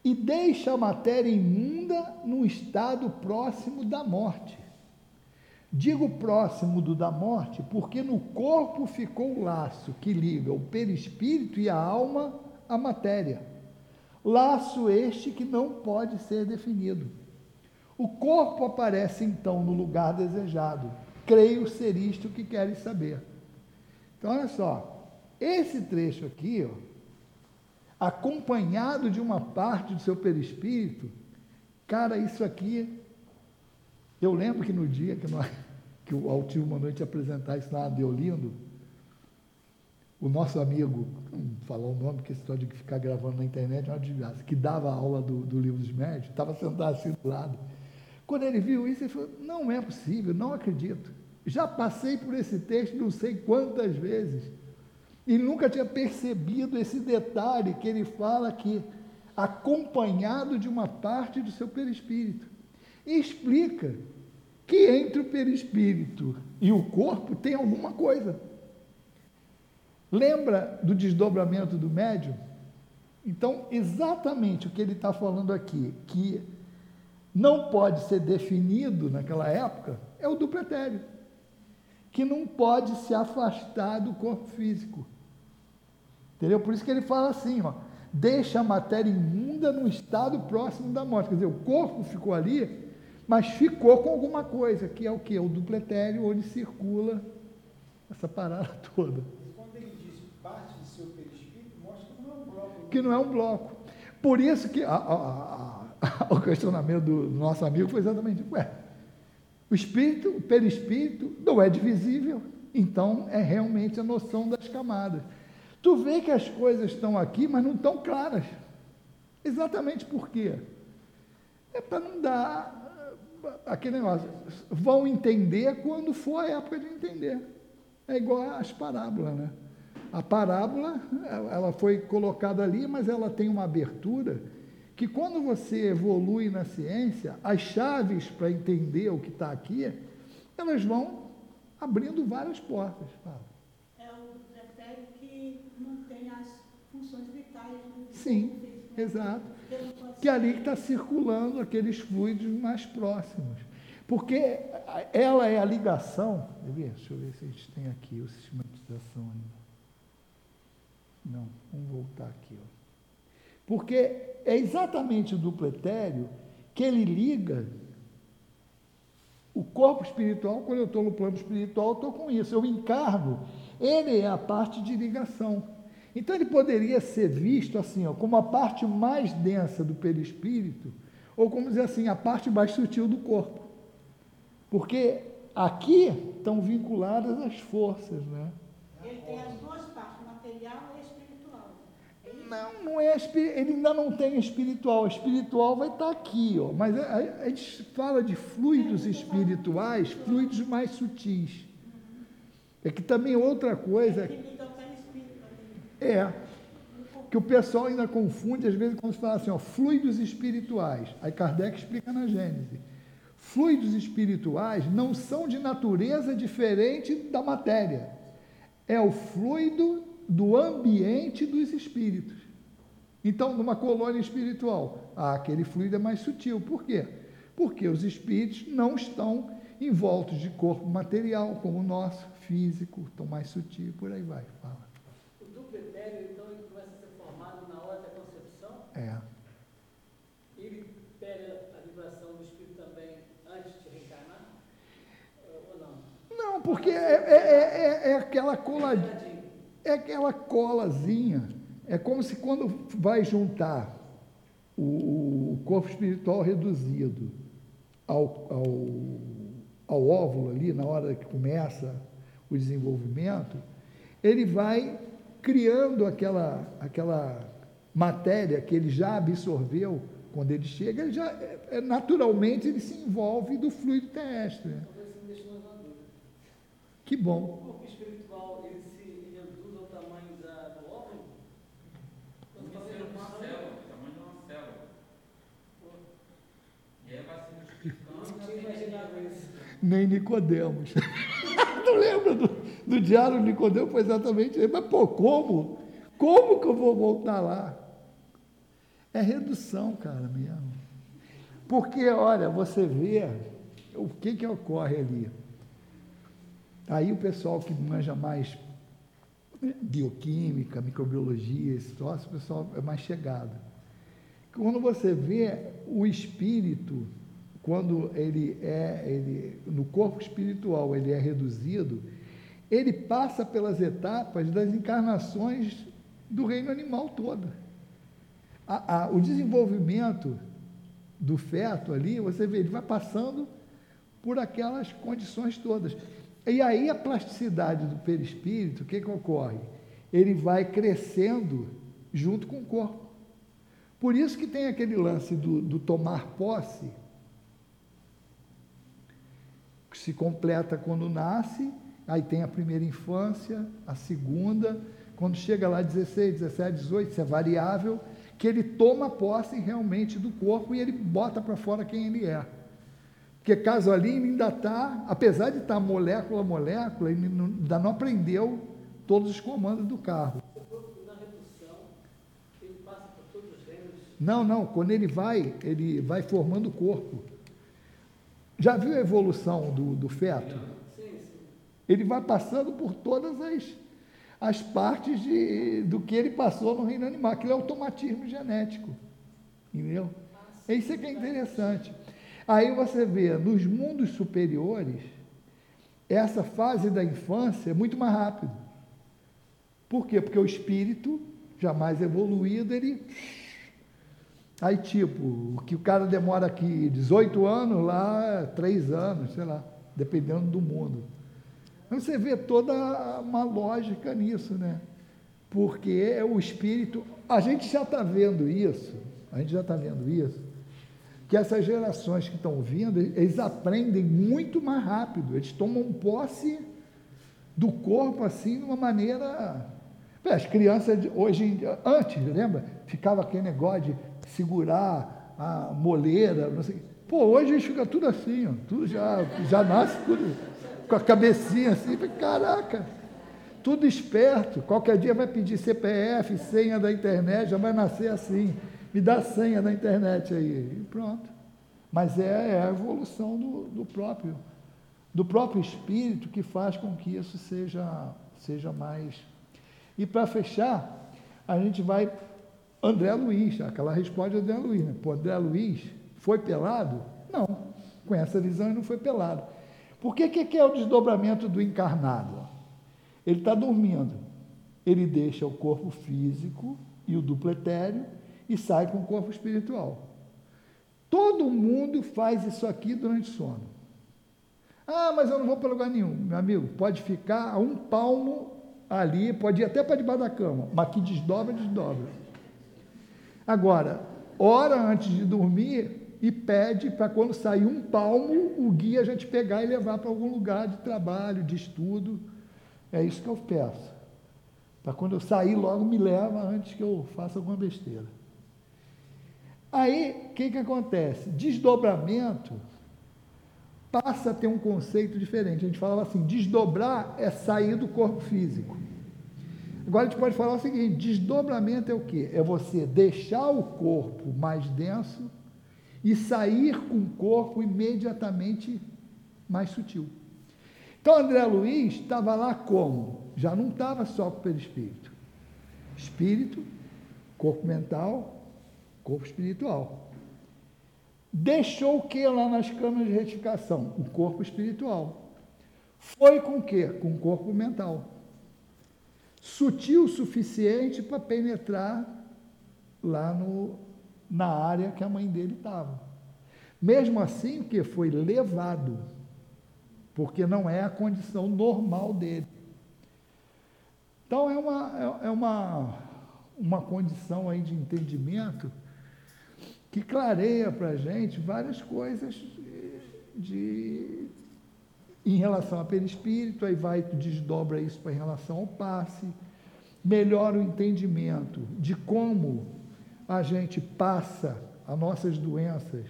e deixa a matéria imunda num estado próximo da morte. Digo próximo do da morte porque no corpo ficou o laço que liga o perispírito e a alma à matéria. Laço este que não pode ser definido. O corpo aparece então no lugar desejado. Creio ser isto que queres saber. Então, olha só, esse trecho aqui, ó, acompanhado de uma parte do seu perispírito, cara, isso aqui. Eu lembro que no dia que, nós, que o Altivo mandou apresentar isso lá de Deolindo, o nosso amigo, falar o nome, porque esse história de ficar gravando na internet é uma desgraça, que dava aula do, do livro dos médios, estava sentado assim do lado. Quando ele viu isso, ele falou: Não é possível, não acredito. Já passei por esse texto não sei quantas vezes. E nunca tinha percebido esse detalhe que ele fala aqui, acompanhado de uma parte do seu perispírito. E explica que entre o perispírito e o corpo tem alguma coisa. Lembra do desdobramento do médium? Então, exatamente o que ele está falando aqui, que não pode ser definido naquela época, é o duplo etéreo, que não pode se afastar do corpo físico. Entendeu? Por isso que ele fala assim, ó, deixa a matéria imunda no estado próximo da morte. Quer dizer, o corpo ficou ali, mas ficou com alguma coisa, que é o que? O duplo etéreo, onde circula essa parada toda. Quando ele diz parte do seu perispírito, mostra que não é um bloco. Que não é um bloco. Por isso que a, a, a, o questionamento do nosso amigo foi exatamente, ué, o espírito, o perispírito, não é divisível, então é realmente a noção das camadas. Tu vê que as coisas estão aqui, mas não estão claras. Exatamente por quê? É para não dar eh, aquele negócio. Vão entender quando for a época de entender. É igual às parábolas, né? A parábola, ela foi colocada ali, mas ela tem uma abertura que quando você evolui na ciência, as chaves para entender o que está aqui, elas vão abrindo várias portas. Fala. É o pretérito que tem as funções vitais do Sim, físico, exato. Que é ali está circulando aqueles fluidos mais próximos. Porque ela é a ligação. Deixa eu ver se a gente tem aqui o sistematização ainda. Não, vamos voltar aqui. Ó. Porque é exatamente o duplo etéreo que ele liga o corpo espiritual, quando eu estou no plano espiritual, estou com isso, eu encargo. Ele é a parte de ligação. Então ele poderia ser visto assim, ó, como a parte mais densa do perispírito, ou como dizer assim, a parte mais sutil do corpo. Porque aqui estão vinculadas as forças, né? Ele tem as duas partes, material e espiritual. É isso? Não, não é ele ainda não tem espiritual. O espiritual vai estar aqui, ó. Mas a, a- gente fala de fluidos espirituais, fluidos mais sutis. É que também outra coisa ali. é que o pessoal ainda confunde, às vezes, quando se fala assim, ó, fluidos espirituais. Aí Kardec explica na Gênese. Fluidos espirituais não são de natureza diferente da matéria. É o fluido do ambiente dos espíritos. Então, numa colônia espiritual, ah, aquele fluido é mais sutil. Por quê? Porque os espíritos não estão envoltos de corpo material, como o nosso, físico, estão mais sutil, por aí vai. Fala. O duplo etéreo, então, ele começa a ser formado na hora da concepção? É. Ele pega a vibração do espírito também antes de reencarnar? Ou não? Não, porque é, é, é, é, é aquela coladinha. É é aquela colazinha. É como se quando vai juntar o, o corpo espiritual reduzido ao, ao, ao óvulo ali, na hora que começa o desenvolvimento, ele vai criando aquela, aquela matéria que ele já absorveu quando ele chega, ele já, é, naturalmente ele se envolve do fluido terrestre. né? Talvez você me deixe mais uma dúvida. Que O bom. corpo espiritual, ele se reduz ao tamanho da, do óvulo? Quando Pode fala ser em uma redução, célula, o tamanho de uma célula. E aí vai se multiplicando. Não tinha imaginado isso. Nem Nicodemos. Não lembra do, do diário de? Foi exatamente isso. Mas, pô, como? Como que eu vou voltar lá? É redução, cara, mesmo. Porque, olha, você vê o que, que ocorre ali. Aí o pessoal que manja mais bioquímica, microbiologia, esse troço, o pessoal é mais chegado. Quando você vê o espírito, quando ele é, ele, no corpo espiritual, ele é reduzido, ele passa pelas etapas das encarnações do reino animal todo. A- a- o desenvolvimento do feto ali, você vê, ele vai passando por aquelas condições todas. E aí a plasticidade do perispírito, o que, que ocorre? Ele vai crescendo junto com o corpo. Por isso que tem aquele lance do, do tomar posse, que se completa quando nasce, aí tem a primeira infância, a segunda, quando chega lá 16, 17, 18, isso é variável, que ele toma posse realmente do corpo e ele bota para fora quem ele é. Porque caso ali ele ainda está, apesar de estar molécula a molécula, ele não, ainda não aprendeu todos os comandos do carro. Na redução, ele passa por todos os reinos. Não, não, quando ele vai, ele vai formando o corpo. Já viu a evolução do, do feto? Sim, sim. Ele vai passando por todas as, as partes de, do que ele passou no reino animal. Aquilo é automatismo genético. Entendeu? É isso que é interessante. Aí você vê, nos mundos superiores, essa fase da infância é muito mais rápido. Por quê? Porque o espírito, jamais evoluído, ele. Aí, tipo, o que o cara demora aqui 18 anos, lá 3 anos, sei lá, dependendo do mundo. Então, Você vê toda uma lógica nisso, né? Porque é o espírito. A gente já está vendo isso, a gente já está vendo isso, que essas gerações que estão vindo, eles aprendem muito mais rápido, eles tomam posse do corpo assim de uma maneira. As crianças hoje, antes, lembra? Ficava aquele negócio de segurar a moleira, não sei. Pô, hoje ficam tudo assim, ó, tudo já, já nasce tudo com a cabecinha assim, caraca, tudo esperto. Qualquer dia vai pedir CPF, senha da internet, já vai nascer assim. Me dá senha da internet aí. E pronto. Mas é, é a evolução do, do próprio do próprio espírito que faz com que isso seja, seja mais. E para fechar, a gente vai. André Luiz, aquela resposta de André Luiz. Né? Pô, André Luiz foi pelado? Não. Com essa visão, ele não foi pelado. Por que, que é o desdobramento do encarnado? Ele está dormindo. Ele deixa o corpo físico e o duplo etéreo e sai com o corpo espiritual. Todo mundo faz isso aqui durante o sono. Ah, mas eu não vou para lugar nenhum. Meu amigo, pode ficar a um palmo ali, pode ir até para debaixo da cama, mas que desdobra, desdobra. Agora, ora antes de dormir e pede para quando sair um palmo, o guia já te pegar e levar para algum lugar de trabalho, de estudo. É isso que eu peço. Para quando eu sair, logo me leva antes que eu faça alguma besteira. Aí, o que, que acontece? Desdobramento passa a ter um conceito diferente. A gente falava assim: desdobrar é sair do corpo físico. Agora a gente pode falar o seguinte: desdobramento é o quê? É você deixar o corpo mais denso e sair com o corpo imediatamente mais sutil. Então André Luiz estava lá como? Já não estava só com o perispírito. Espírito, corpo mental, corpo espiritual. Deixou o que lá nas câmaras de retificação? O corpo espiritual. Foi com o quê? Com o corpo mental. Sutil o suficiente para penetrar lá no, na área que a mãe dele estava. Mesmo assim, o que foi levado, porque não é a condição normal dele. Então é uma, é, é uma, uma condição aí de entendimento que clareia para a gente várias coisas de, em relação a perispírito, aí vai, tu desdobra isso para em relação ao passe, melhora o entendimento de como a gente passa as nossas doenças,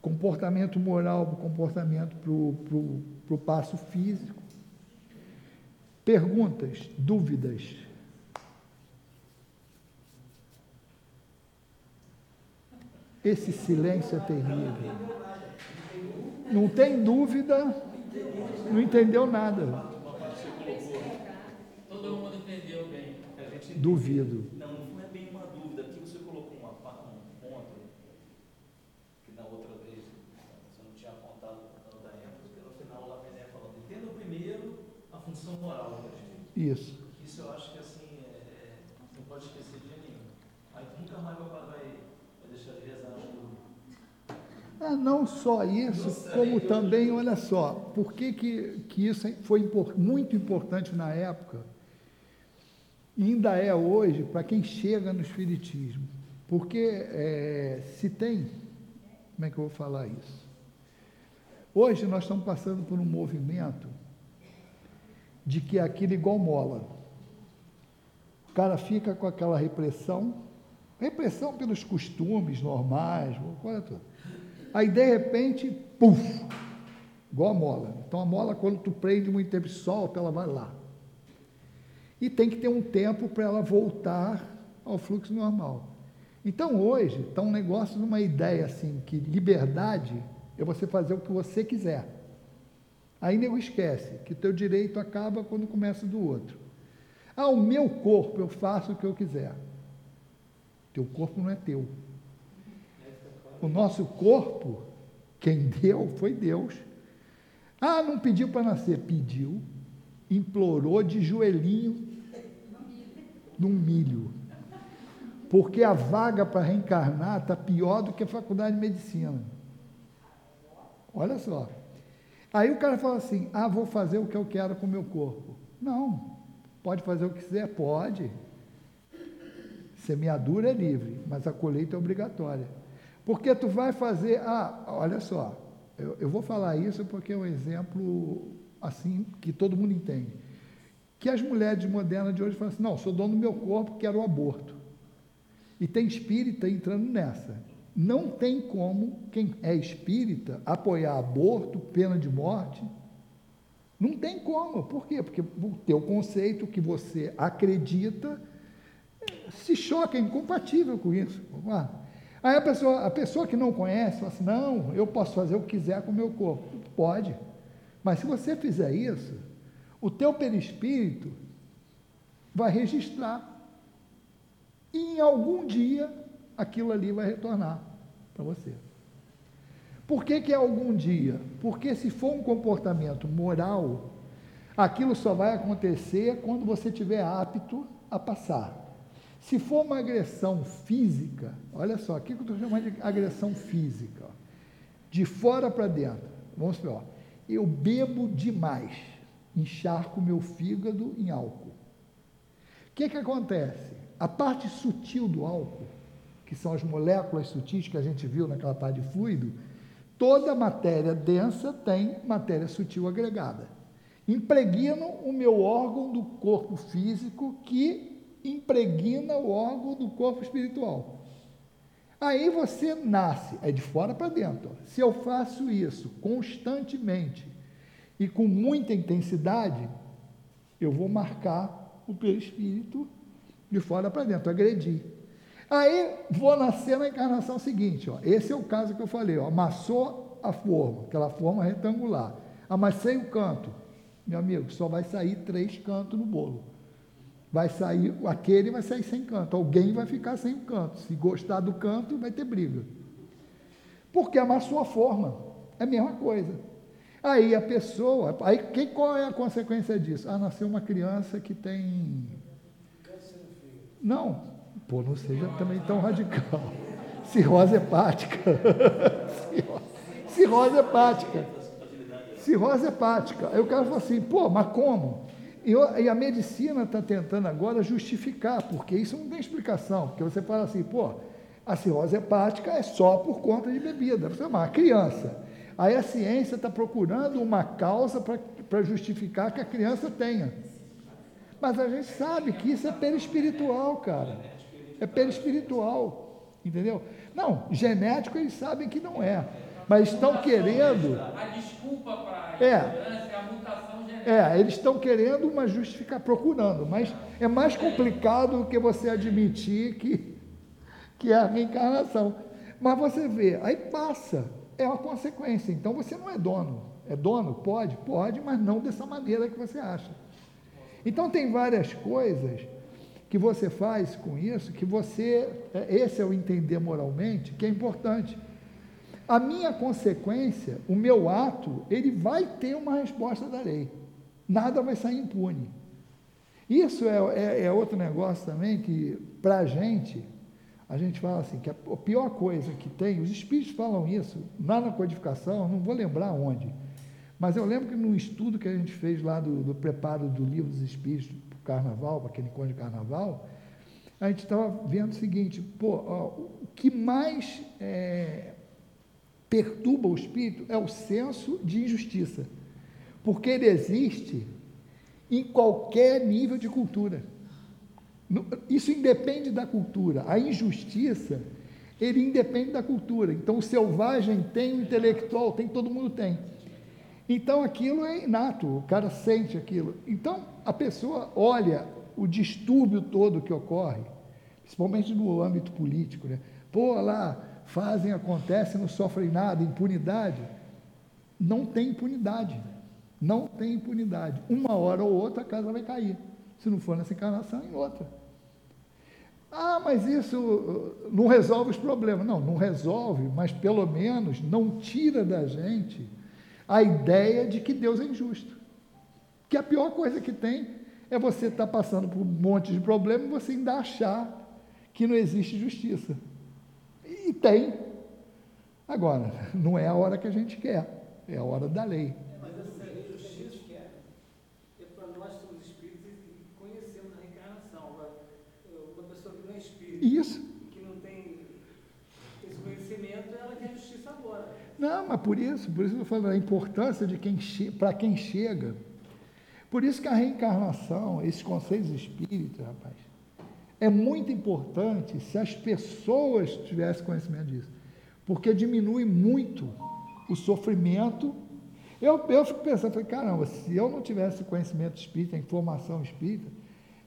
comportamento moral para comportamento para o passo físico. Perguntas, dúvidas. Esse silêncio é terrível. Não tem dúvida, não entendeu nada. Todo mundo entendeu bem. Duvido. Não, não é bem uma dúvida. Aqui você colocou uma, um ponto que na outra vez você não tinha apontado da ênfase, porque no final lá vem falando, entenda primeiro a função moral do espírito. Isso. Isso eu acho que assim, é, é, você não pode esquecer de jeito nenhum. Aí tu nunca mais vai, vai, vai deixar de rezar no Ah, não só isso, como também, olha só, por que, que, que isso foi muito importante na época, ainda é hoje, para quem chega no Espiritismo. Porque é, se tem, como é que eu vou falar isso? Hoje nós estamos passando por um movimento de que é aquilo igual mola. O cara fica com aquela repressão, repressão pelos costumes normais, coisa toda. Aí, de repente, puf, igual a mola. Então, a mola, quando tu prende muito tempo e solta, ela vai lá. E tem que ter um tempo para ela voltar ao fluxo normal. Então, hoje, está um negócio numa ideia assim, que liberdade é você fazer o que você quiser. Aí nego esquece que teu direito acaba quando começa do outro. Ah, o meu corpo, eu faço o que eu quiser. Teu corpo não é teu. O nosso corpo, quem deu foi Deus. Ah, não pediu para nascer, pediu, implorou de joelhinho num milho. Porque a vaga para reencarnar está pior do que a faculdade de medicina. Olha só. Aí o cara fala assim: ah, vou fazer o que eu quero com o meu corpo. Não, pode fazer o que quiser? Pode. Semeadura é livre, mas a colheita é obrigatória. Porque tu vai fazer, ah, olha só, eu, eu vou falar isso porque é um exemplo assim que todo mundo entende. Que as mulheres modernas de hoje falam assim, não, sou dono do meu corpo, quero o aborto. E tem espírita entrando nessa. Não tem como quem é espírita apoiar aborto, pena de morte. Não tem como. Por quê? Porque o teu conceito que você acredita se choca, é incompatível com isso. Vamos lá. Aí a pessoa, a pessoa que não conhece fala assim, não, eu posso fazer o que quiser com o meu corpo. Pode. Mas se você fizer isso, o teu perispírito vai registrar. E em algum dia aquilo ali vai retornar para você. Por que, que é algum dia? Porque se for um comportamento moral, aquilo só vai acontecer quando você estiver apto a passar. Se for uma agressão física, olha só, o que eu estou chamando de agressão física? Ó, de fora para dentro. Vamos ver, ó, eu bebo demais, encharco meu fígado em álcool. O que, que acontece? A parte sutil do álcool, que são as moléculas sutis que a gente viu naquela parte de fluido, toda matéria densa tem matéria sutil agregada. Impregnam o meu órgão do corpo físico que impregna o órgão do corpo espiritual. Aí você nasce, é de fora para dentro. Se eu faço isso constantemente e com muita intensidade, eu vou marcar o perispírito de fora para dentro, agredir. Aí vou nascer na encarnação seguinte, ó. Esse é o caso que eu falei, ó. Amassou a forma, aquela forma retangular. Amassei o canto. Meu amigo, só vai sair três cantos no bolo. Vai sair, aquele vai sair sem canto. Alguém vai ficar sem o canto. Se gostar do canto, vai ter briga. Porque amassou a forma. É a mesma coisa. Aí a pessoa, aí que, qual é a consequência disso? Ah, nasceu uma criança que tem. Não, pô, não seja também tão radical. Cirrose hepática. Cirrose hepática. Cirrose hepática. Aí o cara assim, pô, mas como? E, e a medicina está tentando agora justificar, porque isso não tem explicação. Porque você fala assim, pô, a cirrose hepática é só por conta de bebida. Você é uma criança. Aí a ciência está procurando uma causa para justificar que a criança tenha. Mas a gente sabe que isso é perispiritual, cara. É perispiritual. Entendeu? Não, genético eles sabem que não é. Mas estão querendo. A desculpa para a É. ignorância é a mutação genética. É, eles estão querendo uma justificar, procurando, mas é mais complicado do que você admitir que, que é a reencarnação. Mas você vê, aí passa, é uma consequência. Então você não é dono. É dono? Pode? Pode, mas não dessa maneira que você acha. Então tem várias coisas que você faz com isso, que você, é, esse é o entender moralmente, que é importante. A minha consequência, o meu ato, ele vai ter uma resposta da lei. Nada vai sair impune. Isso é, é- é outro negócio também que, para a gente, a gente fala assim, que a pior coisa que tem, os espíritos falam isso, lá na codificação, não vou lembrar onde, mas eu lembro que no estudo que a gente fez lá do, do preparo do livro dos espíritos para o carnaval, para aquele encontro de carnaval, a gente estava vendo o seguinte, pô, ó, o que mais é, perturba o espírito é o senso de injustiça, porque ele existe em qualquer nível de cultura. Isso independe da cultura. A injustiça, ele independe da cultura. Então, o selvagem tem, o intelectual tem, todo mundo tem. Então, aquilo é inato, o cara sente aquilo. Então, a pessoa olha o distúrbio todo que ocorre, principalmente no âmbito político, né? Pô, lá, fazem, acontece, não sofrem nada, impunidade. Não tem impunidade. Não tem impunidade. Uma hora ou outra a casa vai cair. Se não for nessa encarnação, em outra. Ah, mas isso uh, não resolve os problemas. Não, não resolve, mas pelo menos não tira da gente a ideia de que Deus é injusto. Que a pior coisa que tem é você estar passando por um monte de problema e você ainda achar que não existe justiça. E tem. Agora, não é a hora que a gente quer, é a hora da lei. Mas essa justiça que é, é para nós que somos espíritos e que conhecemos a reencarnação. Agora, uma pessoa que não é espírita Isso. e que não tem esse conhecimento, ela quer justiça agora. Não, mas por isso, por isso eu estou falando a importância de quem para quem chega. Por isso que a reencarnação, esses conceitos espíritas, rapaz, é muito importante se as pessoas tivessem conhecimento disso, porque diminui muito o sofrimento. Eu, eu fico pensando, falei, caramba, se eu não tivesse conhecimento espírita, informação espírita,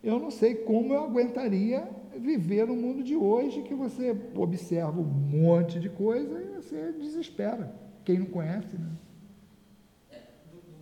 eu não sei como eu aguentaria viver no mundo de hoje, que você observa um monte de coisa e você desespera. Quem não conhece, né? É,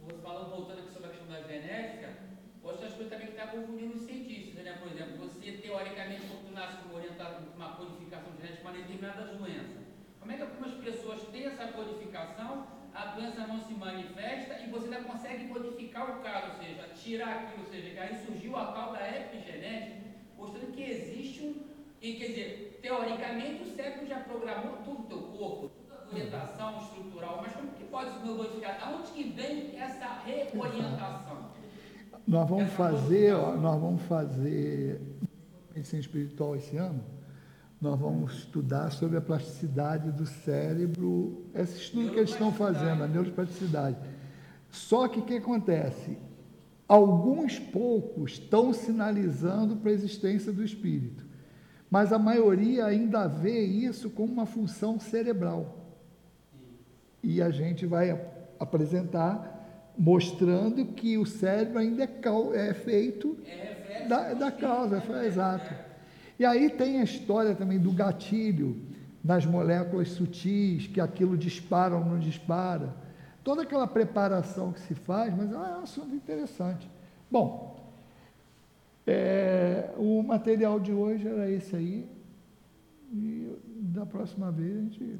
voltando aqui sobre a questão da genética, eu acho que as coisas também que está confundindo os cientistas, né? Por exemplo, você teoricamente, quando nasce como orientado com uma codificação genética para determinadas doenças, como é que algumas pessoas têm essa codificação, a doença não se manifesta e você ainda consegue codificar o caso, ou seja, tirar aquilo, ou seja, que aí surgiu a tal da epigenética, mostrando que existe um. Quer dizer, teoricamente o cérebro já programou tudo o teu corpo, orientação estrutural, mas como que pode se modificar? Aonde que vem essa reorientação? Nós vamos fazer, ó, nós vamos fazer medicina espiritual esse ano. Nós vamos estudar sobre a plasticidade do cérebro, esse estudo que eles estão fazendo, a neuroplasticidade. Só que o que acontece? Alguns poucos estão sinalizando para a existência do espírito, mas a maioria ainda vê isso como uma função cerebral. E a gente vai ap- apresentar mostrando que o cérebro ainda é, cau- é feito É da, do da causa, foi exato. E aí tem a história também do gatilho nas moléculas sutis, que aquilo dispara ou não dispara. Toda aquela preparação que se faz, mas é um assunto interessante. Bom, é, o material de hoje era esse aí. E da próxima vez a gente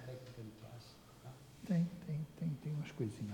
pues sí.